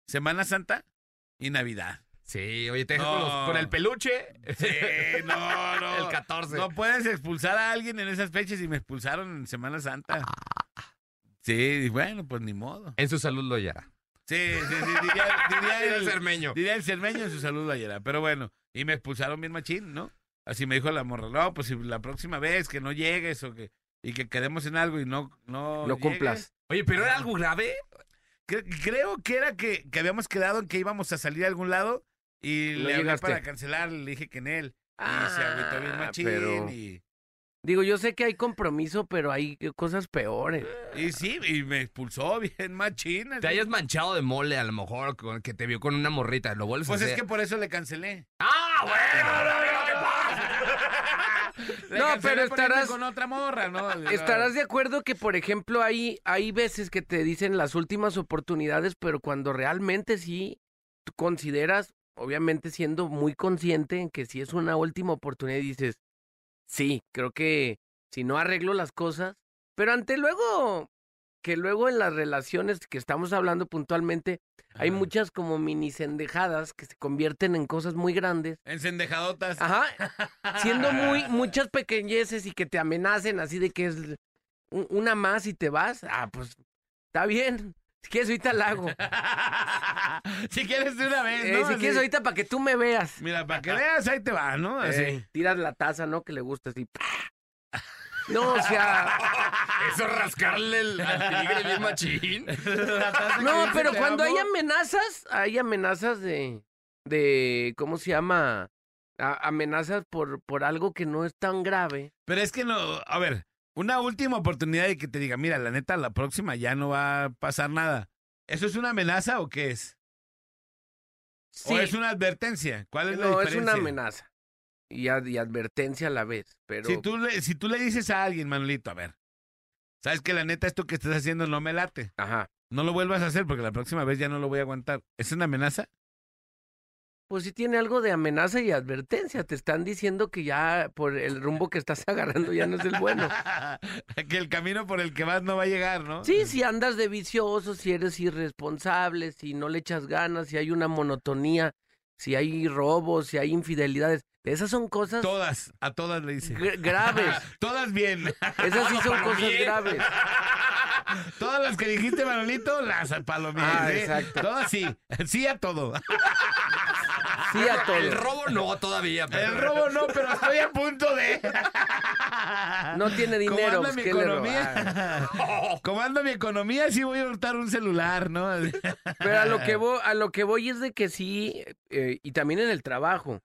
S2: Semana Santa y Navidad.
S4: Sí, oye, te dejo
S2: No.
S4: con, los- con el peluche.
S2: Sí, no, no.
S4: El 14.
S2: No puedes expulsar a alguien en esas fechas y me expulsaron en Semana Santa. Sí, y bueno, pues ni modo.
S4: En su salud lo hallará.
S2: Sí, sí, sí, diría, el,
S4: el cermeño.
S2: diría el cermeño en su salud ayer. Pero bueno, y me expulsaron bien machín, ¿no? Así me dijo la morra, no, pues si la próxima vez que no llegues o que y que quedemos en algo y no no, llegues,
S3: cumplas.
S4: Oye, pero era algo grave.
S2: Cre- creo que era que, que habíamos quedado en que íbamos a salir a algún lado y le hablé para cancelar, le dije que en él. y se agüitó bien
S3: Ah,
S2: machín
S3: pero-
S2: y,
S3: Digo, yo sé que hay compromiso, pero hay cosas peores.
S2: Y sí, y me expulsó bien machina.
S4: Te hayas manchado de mole, a lo mejor, con- que te vio con una morrita. Lo vuelves
S2: Pues
S4: a
S2: es que por eso le cancelé.
S4: ¡Ah, bueno!
S2: Le
S3: No,
S2: cancelé
S3: pero
S2: por irme
S3: estarás-
S2: con otra morra, ¿no?
S3: ¿Estarás de acuerdo que, por ejemplo, hay, hay veces que te dicen las últimas oportunidades, pero cuando realmente sí tú consideras, obviamente siendo muy consciente en que si es una última oportunidad y dices, sí, creo que si no arreglo las cosas, pero ante luego, que luego en las relaciones que estamos hablando puntualmente, hay muchas como mini cendejadas que se convierten en cosas muy grandes.
S2: Encendejadotas.
S3: Ajá. Siendo muy, muchas pequeñeces y que te amenacen así de que es un- una más y te vas. Ah, pues está bien. Si quieres ahorita la hago.
S2: si quieres de una vez,
S3: Eh,
S2: ¿no?
S3: si
S2: Así.
S3: quieres ahorita para que tú me veas.
S2: Mira, para que veas, ahí te va, ¿no? Así.
S3: Eh, tiras la taza, ¿no? Que le gusta así. No, o sea.
S4: Eso rascarle el, al tigre bien machín.
S3: No, pero cuando hay amenazas, hay amenazas de. de ¿Cómo se llama? A- amenazas por, por algo que no es tan grave.
S2: Pero es que no, a ver, una última oportunidad de que te diga, mira, la neta, la próxima ya no va a pasar nada. ¿Eso es una amenaza o qué es?
S3: Sí.
S2: ¿O es una advertencia? ¿Cuál es la
S3: no, es
S2: diferencia?
S3: una amenaza. Y, ad- y advertencia a la vez. Pero.
S2: Si tú, le, si tú le dices a alguien, Manolito, a ver, sabes que la neta esto que estás haciendo no me late.
S3: Ajá.
S2: No lo vuelvas a hacer porque la próxima vez ya no lo voy a aguantar. ¿Es una amenaza?
S3: Pues sí tiene algo de amenaza y advertencia. Te están diciendo que ya por el rumbo que estás agarrando ya no es el bueno.
S2: que el camino por el que vas no va a llegar, ¿no?
S3: Sí, si andas de vicioso, si eres irresponsable, si no le echas ganas, si hay una monotonía, si hay robos, si hay infidelidades. Esas son cosas
S2: Todas, a todas le dice.
S3: gr- graves.
S2: Todas bien.
S3: Esas sí son cosas graves.
S2: Todas las que dijiste, Manolito, las palomillas.
S3: Ah,
S2: ¿eh?
S3: exacto.
S2: Todas sí. Sí a todo.
S3: Sí a todo.
S4: El robo no todavía. pero-
S2: El robo no, pero estoy a punto de.
S3: No tiene dinero,
S2: anda
S3: pues,
S2: mi
S3: ¿qué le
S2: economía. Como anda mi economía, sí voy a hurtar un celular, ¿no?
S3: Pero a lo que voy, a lo que voy es de que sí, eh, y también en el trabajo.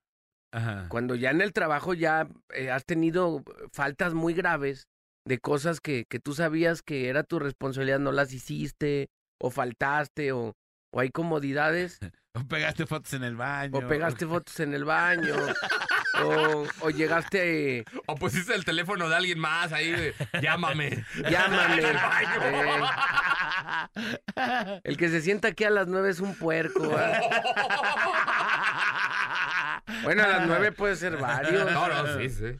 S2: Ajá.
S3: Cuando ya en el trabajo ya eh, has tenido faltas muy graves de cosas que, que tú sabías que era tu responsabilidad, no las hiciste, o faltaste, o, o hay comodidades,
S2: O pegaste fotos en el baño.
S3: o pegaste fotos en el baño, o, o llegaste,
S4: O pusiste el teléfono de alguien más ahí. de, Llámame.
S3: llámame. eh, el que se sienta aquí a las nueve es un puerco. Bueno, a las nueve puede ser varios.
S4: No, no, sí, sí.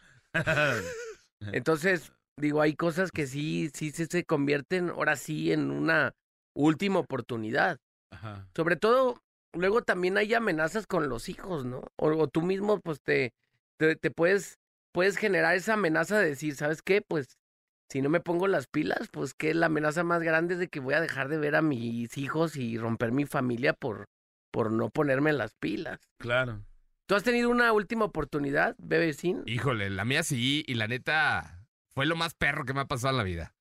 S3: Entonces, digo, hay cosas que sí, sí se, se convierten ahora sí en una última oportunidad.
S2: Ajá.
S3: Sobre todo, luego también hay amenazas con los hijos, ¿no? O, o tú mismo, pues, te, te, te puedes, puedes generar esa amenaza de decir, ¿sabes qué? Pues, si no me pongo las pilas, pues, que la amenaza más grande es de que voy a dejar de ver a mis hijos y romper mi familia por, por no ponerme las pilas.
S2: Claro.
S3: ¿Tú has tenido una última oportunidad, bebecín?
S4: Híjole, la mía sí, y la neta fue lo más perro que me ha pasado en la vida.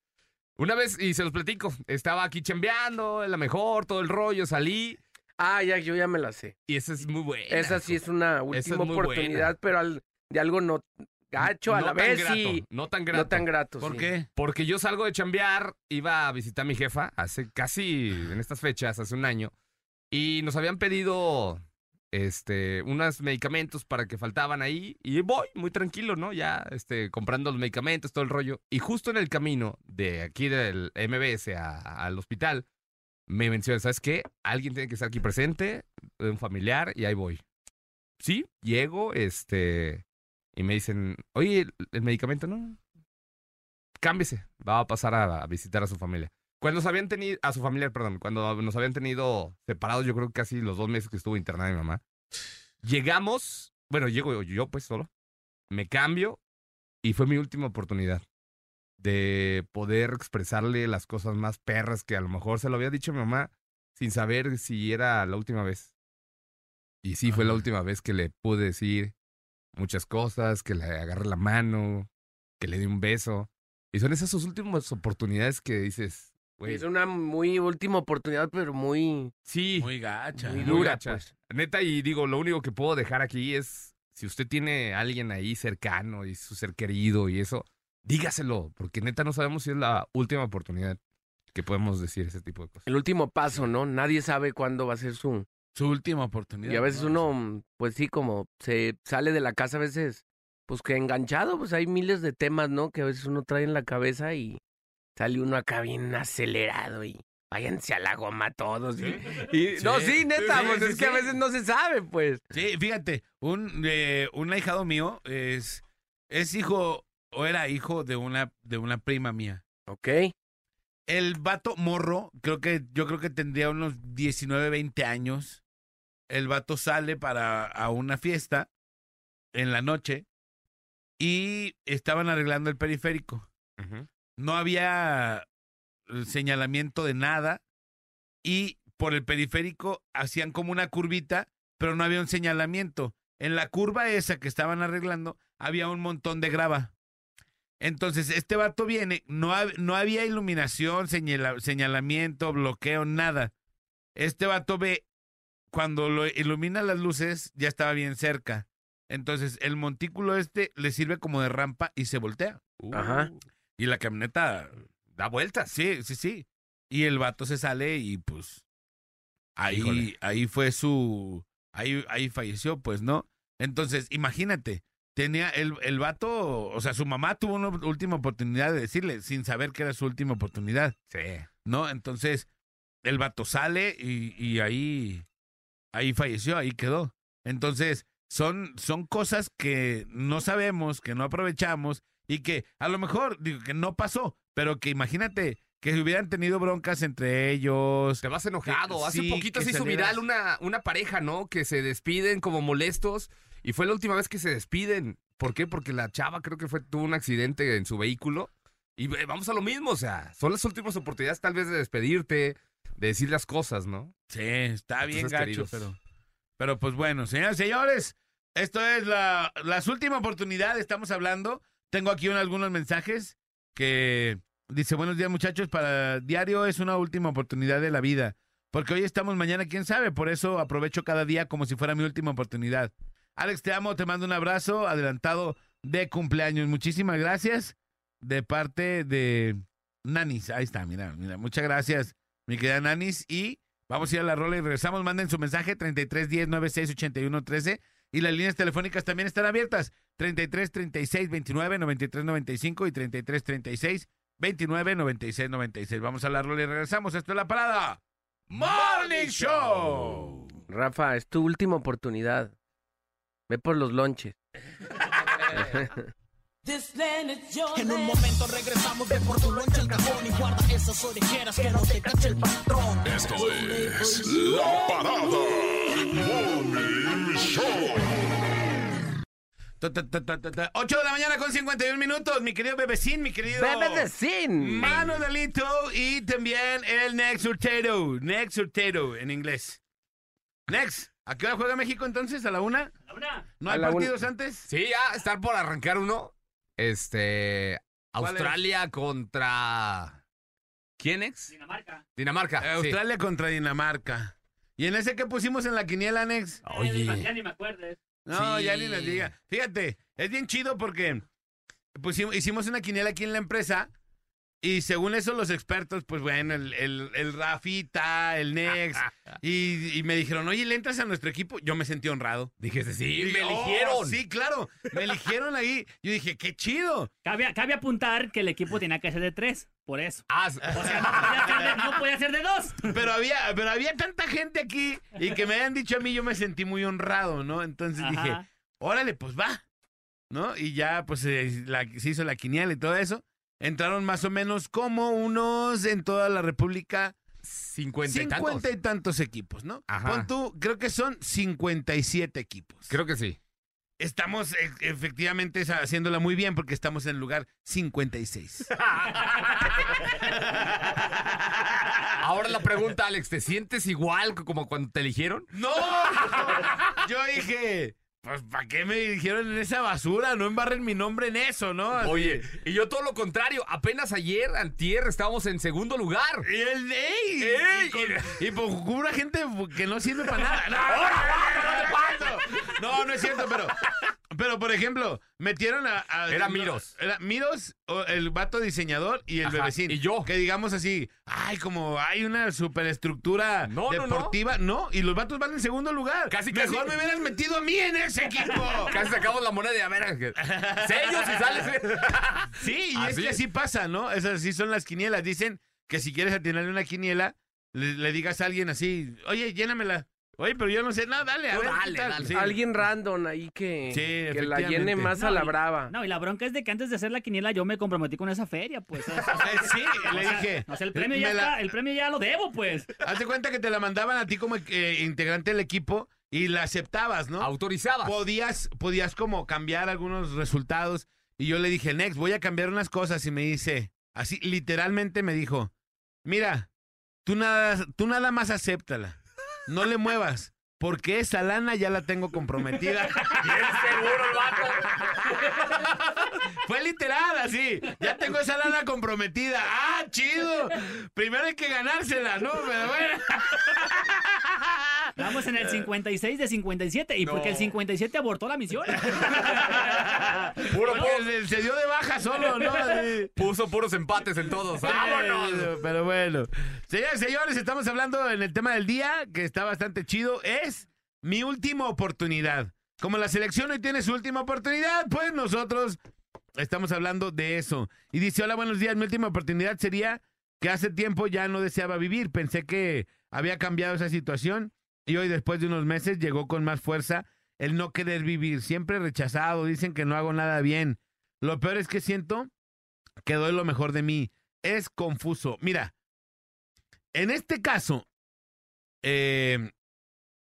S4: Una vez, y se los platico, estaba aquí chambeando, la mejor, todo el rollo, salí,
S3: Ah, ya, yo ya me la sé.
S4: y esa es muy buena.
S3: Esa sí es una última oportunidad, pero al- de algo no gacho, a
S4: No
S3: la
S4: tan
S3: vez
S4: grato,
S3: sí.
S4: No tan grato.
S3: No tan grato.
S2: ¿Por
S3: sí.
S2: qué?
S4: Porque yo salgo de chambear, iba a visitar a mi jefa hace casi en estas fechas, hace un año, y nos habían pedido este unos medicamentos para que faltaban ahí, y voy muy tranquilo, ¿no? Ya este, comprando los medicamentos, todo el rollo. Y justo en el camino de aquí del MBS a- al hospital, me mencionan, ¿sabes qué? Alguien tiene que estar aquí presente, un familiar, y ahí voy. Sí, llego, este, y me dicen, oye, ¿el, el medicamento no? cámbiese, va a pasar a, a visitar a su familia. Cuando nos habían tenido, a su familia, perdón, cuando nos habían tenido separados, yo creo que casi los dos meses que estuvo internada mi mamá, llegamos, bueno, llego yo pues solo, me cambio y fue mi última oportunidad de poder expresarle las cosas más perras que a lo mejor se lo había dicho a mi mamá sin saber si era la última vez. Y sí, fue la
S2: Ajá.
S4: última vez que le pude decir muchas cosas, que le agarré la mano, que le di un beso. Y son esas sus últimas oportunidades que dices, güey,
S3: Es una muy última oportunidad, pero muy,
S4: sí,
S2: Muy gacha.
S3: muy
S4: muy
S3: dura,
S4: gacha.
S3: pues.
S4: Neta, y digo, lo único que puedo dejar aquí es, si usted tiene a alguien ahí cercano y su ser querido y eso, dígaselo, porque neta no sabemos si es la última oportunidad que podemos decir ese tipo de cosas.
S7: El último paso, ¿no? Nadie sabe cuándo va a ser su...
S2: Su última oportunidad.
S7: Y a veces
S2: ¿no?
S7: uno, mm, pues sí, como se sale de la casa a veces, pues que enganchado, pues hay miles de temas, ¿no? Que a veces uno trae en la cabeza y sale uno acá bien acelerado y váyanse a la goma todos. Y, y- no,
S2: Sí,
S7: neta,
S2: sí,
S7: pues
S2: sí,
S7: es que a veces no se sabe, pues.
S2: Sí, fíjate, un, eh, un ahijado mío es, es hijo, o era hijo de una, de una prima mía.
S7: Ok.
S2: El vato morro, creo que, yo creo que tendría unos 19, 20 años. El vato sale para a una fiesta en la noche y estaban arreglando el periférico. No había eh, señalamiento de nada y por el periférico hacían como una curvita, pero no había un señalamiento. En la curva esa que estaban arreglando había un montón de grava. Entonces, este vato viene, no, no había iluminación, señala- señalamiento, bloqueo, nada. Este vato ve, cuando lo ilumina las luces, ya estaba bien cerca. Entonces, el montículo este le sirve como de rampa y se voltea.
S7: Ajá.
S2: Y la camioneta
S4: Da vueltas.
S2: Sí, sí, sí. Y el vato se sale y pues ahí,
S4: Híjole.
S2: ahí fue su, ahí, ahí falleció, pues, ¿no? Entonces, imagínate, tenía el, el vato, o sea, su mamá tuvo una última oportunidad de decirle, sin saber que era su última oportunidad,
S4: Sí.
S2: ¿no? Entonces, el vato sale y, y ahí, ahí falleció, ahí quedó. Entonces, son, son cosas que no sabemos, que no aprovechamos y que a lo mejor, digo, que no pasó, pero que imagínate que hubieran tenido broncas entre ellos.
S4: Te vas enojado.
S2: Que-
S4: Hace
S2: sí,
S4: poquito se hizo viral una, una pareja, ¿no? Que se despiden como molestos. Y fue la última vez que se despiden. ¿Por qué? Porque la chava creo que fue, tuvo un accidente en su vehículo. Y eh, vamos a lo mismo, o sea, son las últimas oportunidades tal vez de despedirte, de decir las cosas, ¿no?
S2: Sí, está bien gacho,
S4: queridos.
S2: pero, pero pues bueno, señoras y señores, esto es la, las últimas oportunidades, estamos hablando. Tengo aquí un- algunos mensajes que dice, buenos días muchachos, para diario es una última oportunidad de la vida, porque hoy estamos, mañana quién sabe, por eso aprovecho cada día como si fuera mi última oportunidad. Alex, te amo, te mando un abrazo adelantado de cumpleaños. Muchísimas gracias de parte de Nanis. Ahí está, mira, mira, muchas gracias, mi querida Nanis. Y vamos a ir a la rola y regresamos. Manden su mensaje 3310 9681 13 y las líneas telefónicas también están abiertas. 33 36 29 93 95 y 33 36 29 96 96. Vamos a la rola y regresamos. Esto es la parada. Morning Show.
S7: Rafa, es tu última oportunidad. Ve por los lonches.
S1: En un momento regresamos de por tu lonche al cajón y guarda esas orejeras que no te cache el patrón.
S6: Esto es La Parada Morning Show.
S2: Ta, ta, ta, ta, ta, ta. 8 de la mañana con 51 minutos. Mi querido Bebecín, mi querido.
S7: Bebe de sin.
S2: Mano Delito y también el Next Hurtado. Next Hurtado en inglés. Next. ¿A qué hora juega México entonces? ¿A la una? ¿No
S7: A
S2: hay
S7: la una.
S2: partidos antes?
S4: Sí, ya estar por arrancar uno. Este.
S2: ¿Cuál
S4: Australia contra. ¿Quién es?
S5: Dinamarca.
S4: Dinamarca.
S2: Eh,
S4: sí.
S2: Australia contra Dinamarca. ¿Y en ese que pusimos en la quiniela, Next?
S4: Oye.
S5: Ya ni me acuerdes.
S2: No,
S4: Sí.
S2: ya ni les diga. Fíjate, es bien chido porque pues, hicimos- hicimos una quiniela aquí en la empresa y según eso los expertos, pues bueno, el, el, el Rafita, el Nex, y, y me dijeron, oye, ¿le entras a nuestro equipo? Yo me sentí honrado.
S4: Dijiste, sí,
S2: Y
S4: me
S2: dije, "Oh,
S4: eligieron.
S2: sí, claro, me eligieron ahí. Yo dije, qué chido.
S5: Cabe, cabe apuntar que el equipo tenía que ser de tres, por eso.
S4: Ah,
S5: O sea, no podía ser de, no podía ser de dos.
S2: Pero había, pero había tanta gente aquí y que me hayan dicho a mí, yo me sentí muy honrado, ¿no? Entonces dije, órale, pues va, ¿no? Y ya, pues eh, la- se hizo la quiniela y todo eso. Entraron más o menos como unos en toda la República,
S4: 50 y tantos.
S2: 50 y tantos equipos, ¿no?
S4: Ajá.
S2: Pon tú, creo que son 57 equipos.
S4: Creo que sí.
S2: Estamos eh, efectivamente haciéndola muy bien porque estamos en el lugar 56.
S4: Ahora la pregunta, Alex, ¿te sientes igual como cuando te eligieron?
S2: ¡No! Yo dije, pues, ¿para qué me dijeron en esa basura? No embarren mi nombre en eso, ¿no? Así.
S4: Oye, y yo todo lo contrario. Apenas ayer, antier, estábamos en segundo lugar.
S2: Y el ey,
S4: Ey,
S2: y, con, y por pura gente que no sirve para nada. No, no, no, no, no, no, no, no es cierto, pero, Pero, por ejemplo, metieron a... a-
S4: Era Miros.
S2: Era Miros, el vato diseñador y el
S4: Ajá,
S2: bebecín.
S4: y yo.
S2: Que digamos así, ay, como hay una superestructura
S4: No, no, no.
S2: deportiva. No, y los vatos van en segundo lugar.
S4: Casi,
S2: Mejor
S4: casi.
S2: me hubieras metido a mí en ese equipo.
S4: Casi sacamos la moneda de a ver. Sellos y sales.
S2: Sí, y es que así pasa, ¿no? Esas sí son las quinielas. Dicen que si quieres atinarle una quiniela, le, le digas a alguien así, oye, llénamela. Oye, pero yo no sé nada, dale, a ver, ¿qué
S4: dale, dale.
S2: Sí.
S7: Alguien random ahí que,
S2: Sí,
S7: que la llene más a la
S5: y-
S7: brava.
S5: No, y la bronca es de que antes de hacer la quiniela yo me comprometí con esa feria, pues. O sea,
S2: Eh, sí, le
S5: o sea,
S2: dije.
S5: O sea, el premio, ya
S2: la-
S5: está- el premio ya lo debo, pues.
S2: Haz de cuenta que te la mandaban a ti como eh, integrante del equipo y la aceptabas, ¿no?
S4: Autorizada.
S2: Podías, podías como cambiar algunos resultados. Y yo le dije, Next, voy a cambiar unas cosas. Y me dice, así, literalmente me dijo, mira, tú nada, tú nada más acéptala. No le muevas. Porque esa lana ya la tengo comprometida.
S4: Seguro.
S2: Fue literal, así. Ya tengo esa lana comprometida. ¡Ah, chido! Primero hay que ganársela, ¿no? Pero bueno.
S5: Vamos en el 56 de 57. Y porque el 57 abortó la misión.
S4: Puro,
S2: Porque se, se dio de baja solo, ¿no? Sí.
S4: Puso puros empates en todos. ¡Vámonos!
S2: Pero bueno. Señores, señores, estamos hablando en el tema del día, que está bastante chido. Es mi última oportunidad. Como la selección hoy tiene su última oportunidad, pues nosotros estamos hablando de eso. Y dice, hola, buenos días. Mi última oportunidad sería que hace tiempo ya no deseaba vivir. Pensé que había cambiado esa situación y hoy después de unos meses llegó con más fuerza el no querer vivir. Siempre rechazado, dicen que no hago nada bien. Lo peor es que siento que doy lo mejor de mí. Es confuso. Mira, en este caso, eh,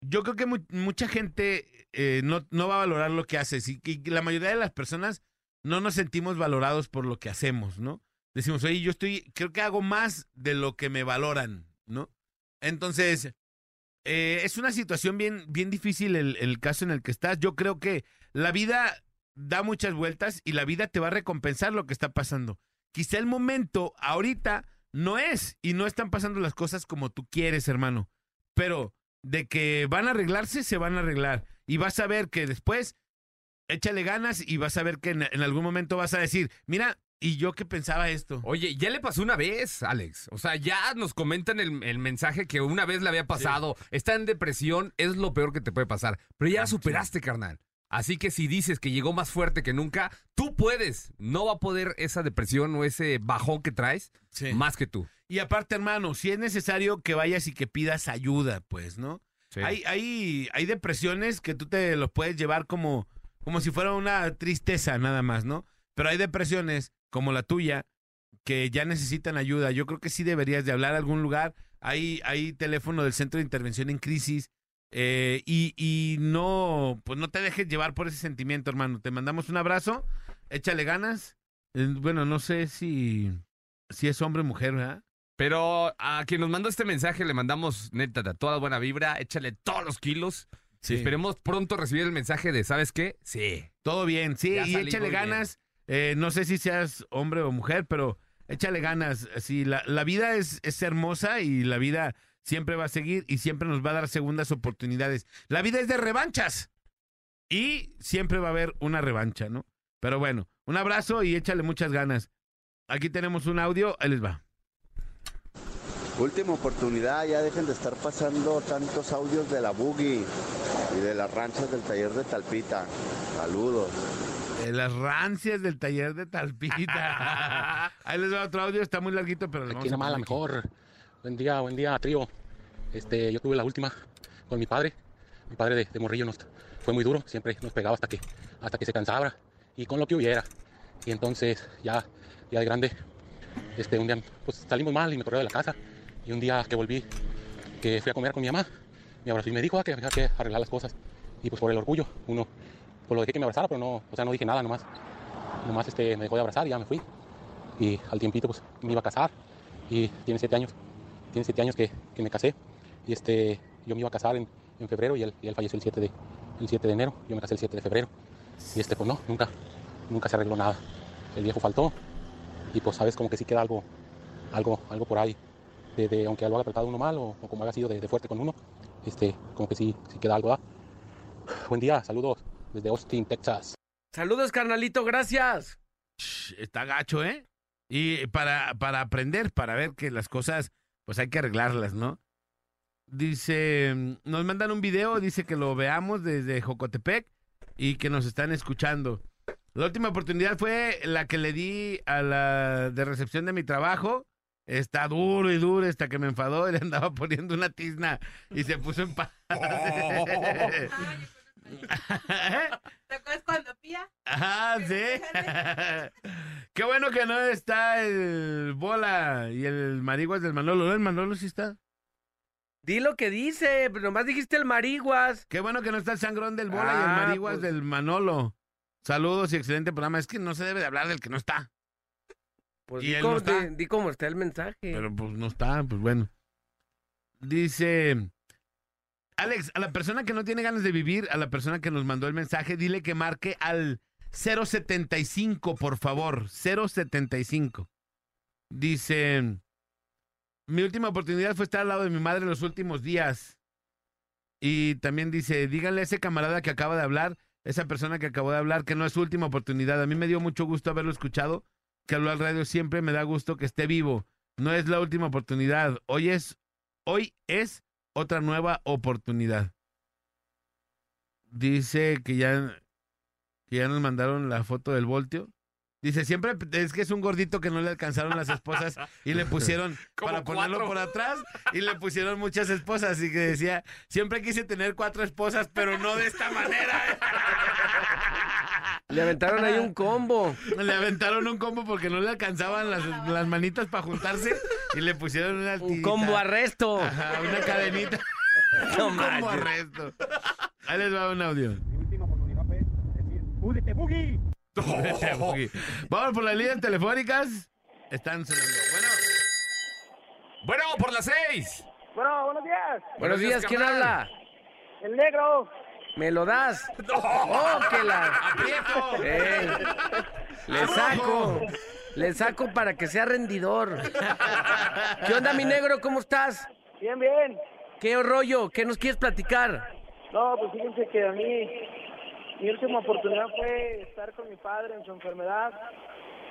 S2: yo creo que mu- mucha gente eh, no, no va a valorar lo que haces y, y la mayoría de las personas no nos sentimos valorados por lo que hacemos, ¿no? Decimos, oye, yo estoy, creo que hago más de lo que me valoran, ¿no? Entonces, eh, es una situación bien, bien difícil el, el caso en el que estás. Yo creo que la vida da muchas vueltas y la vida te va a recompensar lo que está pasando. Quizá el momento ahorita no es y no están pasando las cosas como tú quieres, hermano. Pero de que van a arreglarse, se van a arreglar. Y vas a ver que después, échale ganas y vas a ver que en, en algún momento vas a decir, mira, y yo que pensaba esto.
S4: Oye, ya le pasó una vez, Alex. O sea, ya nos comentan el, el mensaje que una vez le había pasado. Está en depresión, es lo peor que te puede pasar. Pero ya la superaste, carnal. Así que si dices que llegó más fuerte que nunca, tú puedes. No va a poder esa depresión o ese bajón que traes
S2: Sí.
S4: más que tú.
S2: Y aparte, hermano, si es necesario que vayas y que pidas ayuda, pues, ¿no? Hay, hay, hay depresiones que tú te los puedes llevar como, como si fuera una tristeza nada más, ¿no? Pero hay depresiones como la tuya que ya necesitan ayuda. Yo creo que sí deberías de hablar a algún lugar. Hay, hay teléfono del Centro de Intervención en Crisis. Eh, y, y no, pues no te dejes llevar por ese sentimiento, hermano. Te mandamos un abrazo. Échale ganas. Eh, bueno, no sé si, si es hombre o mujer, ¿verdad?
S4: Pero a quien nos mandó este mensaje le mandamos, neta, toda la buena vibra. Échale todos los kilos. Y esperemos pronto recibir el mensaje de, ¿sabes qué? Sí.
S2: Todo bien, sí,
S4: Ya
S2: y échale ganas. Eh, no sé si seas hombre o mujer, pero échale ganas. Sí, la, la vida es, es hermosa y la vida siempre va a seguir y siempre nos va a dar segundas oportunidades. La vida es de revanchas y siempre va a haber una revancha, ¿no? Pero bueno, un abrazo y échale muchas ganas. Aquí tenemos un audio, ahí les va.
S8: Última oportunidad, ya dejen de estar pasando tantos audios de la Boogie y de las ranchas del taller de Talpita. Saludos.
S2: De las rancias del taller de Talpita. ahí les va otro audio, está muy larguito, pero
S9: Aquí
S2: vamos a
S9: nada más la mejor. Buen día, buen día, trío. Este, yo tuve la última con mi padre. Mi padre de, de morrillo nos, fue muy duro, siempre nos pegaba hasta que, hasta que se cansaba y con lo que hubiera. Y entonces ya, ya de grande, este, un día pues salimos mal y me corrió de la casa. Y un día que volví, que fui a comer con mi mamá, me abrazó y me dijo "Ah, que había que arreglar las cosas. Y pues por el orgullo, uno, pues lo dejé que me abrazara, pero no, o sea, no dije nada nomás. Nomás este, me dejó de abrazar y ya me fui. Y al tiempito pues me iba a casar y tiene siete años, tiene siete años que, que me casé y este, yo me iba a casar en, en febrero y él, y él falleció el 7, de, el 7 de enero, yo me casé el 7 de febrero y este pues no, nunca, nunca se arregló nada, el viejo faltó y pues sabes como que sí queda algo, algo, algo por ahí, de, de- aunque lo haya tratado uno mal o, o como haya sido de, de fuerte con uno, este, como que sí, sí queda algo, ¿verdad? Buen día, saludos desde Austin, Texas.
S7: Saludos, carnalito, gracias.
S2: Está gacho, ¿eh? Y para, para aprender, para ver que las cosas, pues hay que arreglarlas, ¿no? Dice, mm, nos mandan un video, dice que lo veamos desde Jocotepec y que nos están escuchando. La última oportunidad fue la que le di a la de recepción de mi trabajo. Está duro y duro hasta que me enfadó y le andaba poniendo una tizna y se puso en paz.
S10: ¿Te acuerdas cuando pía?
S2: Ah, sí. Qué bueno que no está el Bola y el Mariguas del Manolo. ¿No? El Manolo sí está.
S7: Di lo que dice, pero nomás dijiste el mariguas.
S2: Qué bueno que no está el sangrón del Bola y el
S7: Ah,
S2: Mariguas
S7: pues.
S2: del Manolo. Saludos y excelente programa. Es que no se debe de hablar del que no está.
S7: Pues
S2: Y
S7: di,
S2: él
S7: cómo,
S2: no está.
S7: di- di cómo está el mensaje.
S2: Pero pues no está, pues bueno. Dice Alex, a la persona que no tiene ganas de vivir, a la persona que nos mandó el mensaje, dile que marque al 075, por favor. 075. Dice, mi última oportunidad fue estar al lado de mi madre los últimos días. Y también dice, díganle a ese camarada que acaba de hablar, esa persona que acabó de hablar, que no es su última oportunidad. A mí me dio mucho gusto haberlo escuchado, que habló al radio siempre, me da gusto que esté vivo. No es la última oportunidad. Hoy es, hoy es otra nueva oportunidad. Dice que ya, que ya nos mandaron la foto del voltio. Dice, siempre es que es un gordito que no le alcanzaron las esposas y le pusieron para ponerlo
S4: cuatro.
S2: por atrás y le pusieron muchas esposas y que decía, siempre quise tener cuatro esposas, pero no de esta manera.
S7: Le aventaron ahí un combo.
S2: Le aventaron un combo porque no le alcanzaban las, las manitas para juntarse y le pusieron una
S7: Un combo arresto.
S2: Ajá, una cadenita.
S7: No
S2: un combo arresto. Ahí les va un audio. Vamos por las líneas telefónicas. Están sonando. Bueno,
S4: Bueno, por las seis.
S11: Bueno, buenos días.
S7: Buenos días, ¿quién habla?
S11: El negro.
S7: ¿Me lo das? ¡Oh, que la!
S2: aprieto.
S7: Ey, le saco. Le saco para que sea rendidor. ¿Qué onda, mi negro? ¿Cómo estás?
S11: Bien, bien.
S7: ¿Qué rollo? ¿Qué nos quieres platicar?
S11: No, pues fíjense que a mí mi última oportunidad fue estar con mi padre en su enfermedad,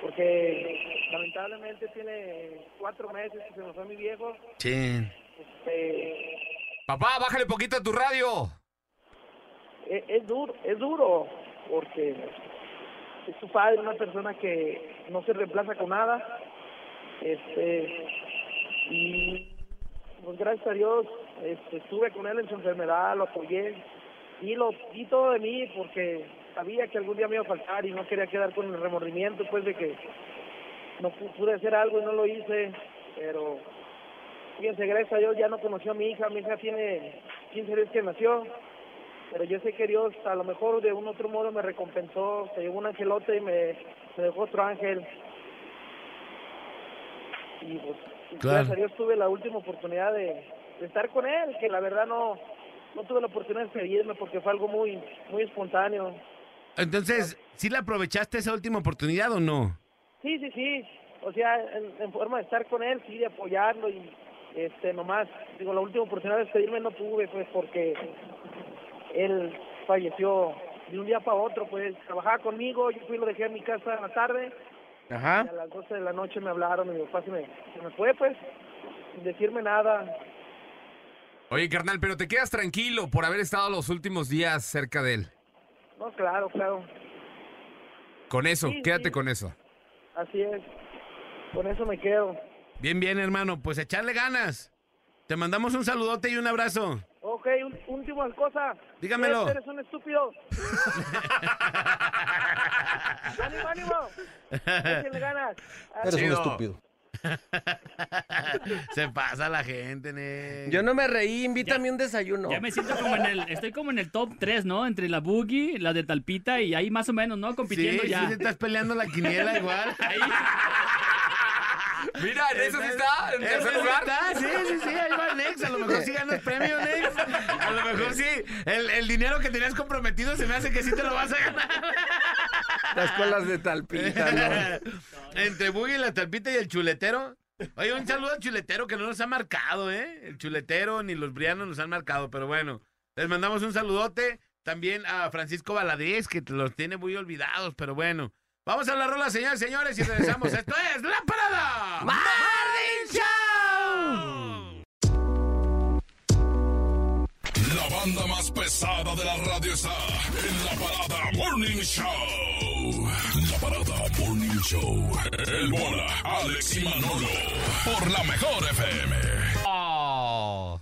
S11: porque lamentablemente tiene cuatro meses que se nos fue mi viejo.
S2: Sí.
S11: Este,
S4: Papá, bájale poquito a tu radio.
S11: es, es duro, es duro, porque es tu padre, una persona que no se reemplaza con nada. Este, y pues gracias a Dios este, estuve con él en su enfermedad, lo apoyé y lo di todo de mí porque sabía que algún día me iba a faltar y no quería quedar con el remordimiento pues de que no pu- pude hacer algo y no lo hice, pero fíjense, gracias a Dios ya no conoció a mi hija, mi hija tiene 15 días que nació, pero yo sé que Dios a lo mejor de un otro modo me recompensó, se llevó un angelote y me, me dejó otro ángel. Y pues
S2: Claro.
S11: gracias a Dios tuve la última oportunidad de, de estar con él, que la verdad no, no tuve la oportunidad de despedirme porque fue algo muy, muy espontáneo.
S2: Entonces, ¿sí la aprovechaste esa última oportunidad o no?
S11: Sí, sí, sí. O sea, en, en forma de estar con él, sí, de apoyarlo y este nomás, digo, la última oportunidad de despedirme no tuve, pues, porque él falleció de un día para otro, pues, trabajaba conmigo, yo fui y lo dejé en mi casa en la tarde y
S7: Ajá.
S11: a las 12 de la noche me hablaron y mi papá se me, se me fue, pues, sin decirme nada.
S4: Oye, carnal, pero te quedas tranquilo por haber estado los últimos días cerca de él.
S11: No, claro, claro,
S4: Con eso,
S11: Sí,
S4: quédate
S11: sí.
S4: con eso.
S11: así es. Con eso me quedo.
S2: Bien, bien, hermano. Pues echarle ganas. Te mandamos un saludote y un abrazo.
S11: Ok, un, última cosa.
S2: Dígamelo.
S11: Eres un estúpido. ánimo, ánimo. Échenle ganas.
S12: Eres un estúpido.
S2: Se pasa la gente, ne.
S7: Yo no me reí, invítame un desayuno.
S5: Ya me siento como en el, estoy como en el top 3, ¿no? Entre la Boogie, la de Talpita y ahí más o menos, ¿no?
S2: Sí,
S5: Compitiendo
S2: sí,
S5: ya.
S2: te estás peleando la quiniela igual.
S5: Ahí.
S4: Mira, en eso sí está, en
S2: Eso
S4: tercer
S2: sí
S4: lugar.
S2: está, sí, sí, sí, ahí va Nex. A lo mejor sí ganas premio, Nex. A lo mejor sí. El, el dinero que tenías comprometido se me hace que sí te lo vas a ganar.
S7: Las colas de talpita, ¿no?
S2: Entre Buggy, la talpita y el chuletero. Oye, un saludo al chuletero que no nos ha marcado, ¿eh? El chuletero ni los brianos nos han marcado, pero bueno. Les mandamos un saludote. también a Francisco Valadez, que los tiene muy olvidados, pero bueno. Vamos a la rola, señores, señores, y regresamos. Esto es La Parada.
S3: ¡Morning
S6: banda más pesada de la radio está en La Parada Morning Show. La Parada Morning Show. El bola, Alex y Manolo. Por la mejor FM.
S4: Oh.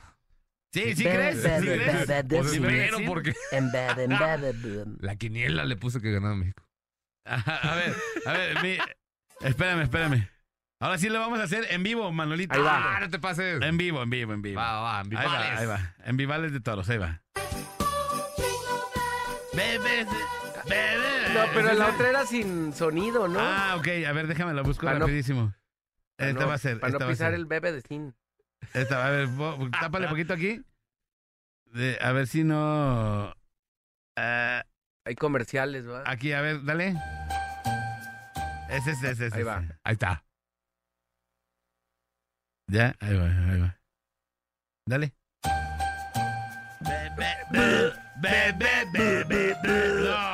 S2: Sí, ¿sí crees? ¿Sí crees?
S4: Pues
S2: ¿Sí crees?
S4: porque la quiniela le puso que ganaba México.
S2: A ver, a ver, mi- espérame, espérame. Ahora sí lo vamos a hacer en vivo, Manolito.
S4: Ahí va. Ah, no te pases.
S2: En vivo, en vivo, en vivo.
S4: Va, va, en
S2: Ahí va,
S4: vivales.
S2: ahí va. En vivales de toros, ahí va. Bebé, bebé.
S7: No, pero
S2: ¿Es
S7: la otra era sin sonido, ¿no?
S2: Ah, ok. A ver, déjame, lo busco
S7: no-
S2: rapidísimo.
S7: Para
S2: Esta
S7: no-
S2: va a ser.
S7: Para
S2: esta
S7: no
S2: va a
S7: pisar
S2: ser.
S7: el bebé de sin.
S2: Esta, a ver, bo- tápale poquito aquí. De- a ver si no... Ah,
S7: Hay comerciales, ¿va?
S2: aquí, a ver, dale. Ese, ese, ese, ese.
S7: Ahí va.
S2: Ahí está. Ya, ahí va, ahí va. Dale. No,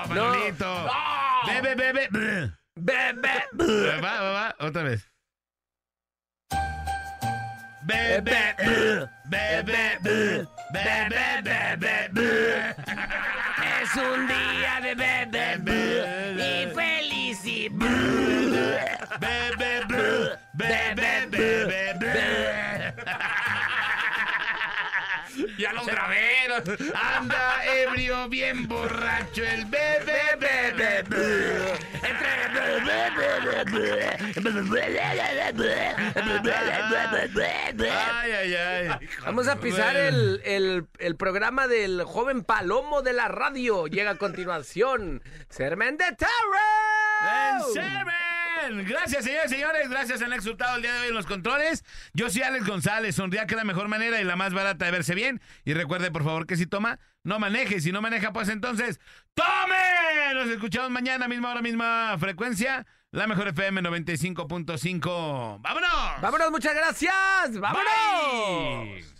S2: Manolito. Bebé, bebé. Bebé. Va, va, va, otra vez. Bebé, bebé, bebé, bebé, bebé.
S3: Es un día de bebé y feliz y
S2: Bebé, bebé, bebé, bebé,
S4: Ya los grabé.
S2: Anda ebrio, bien borracho, el bebé, bebé, bebé. Ay, ay, ay.
S7: Vamos a pisar el, el, el programa del joven Palomo de la radio. Llega a continuación. Sermen de
S2: ¡En
S7: Terror.
S2: Gracias, señores y señores. Gracias, han exultado el día de hoy en los controles. Yo soy Alex González. Sonría que es la mejor manera y la más barata de verse bien. Y recuerde, por favor, que si toma, no maneje. Si no maneja, pues entonces, ¡tome! Nos escuchamos mañana, misma hora, misma frecuencia. La mejor FM 95.5. ¡Vámonos!
S7: Vámonos, muchas gracias. Vámonos.
S2: Bye.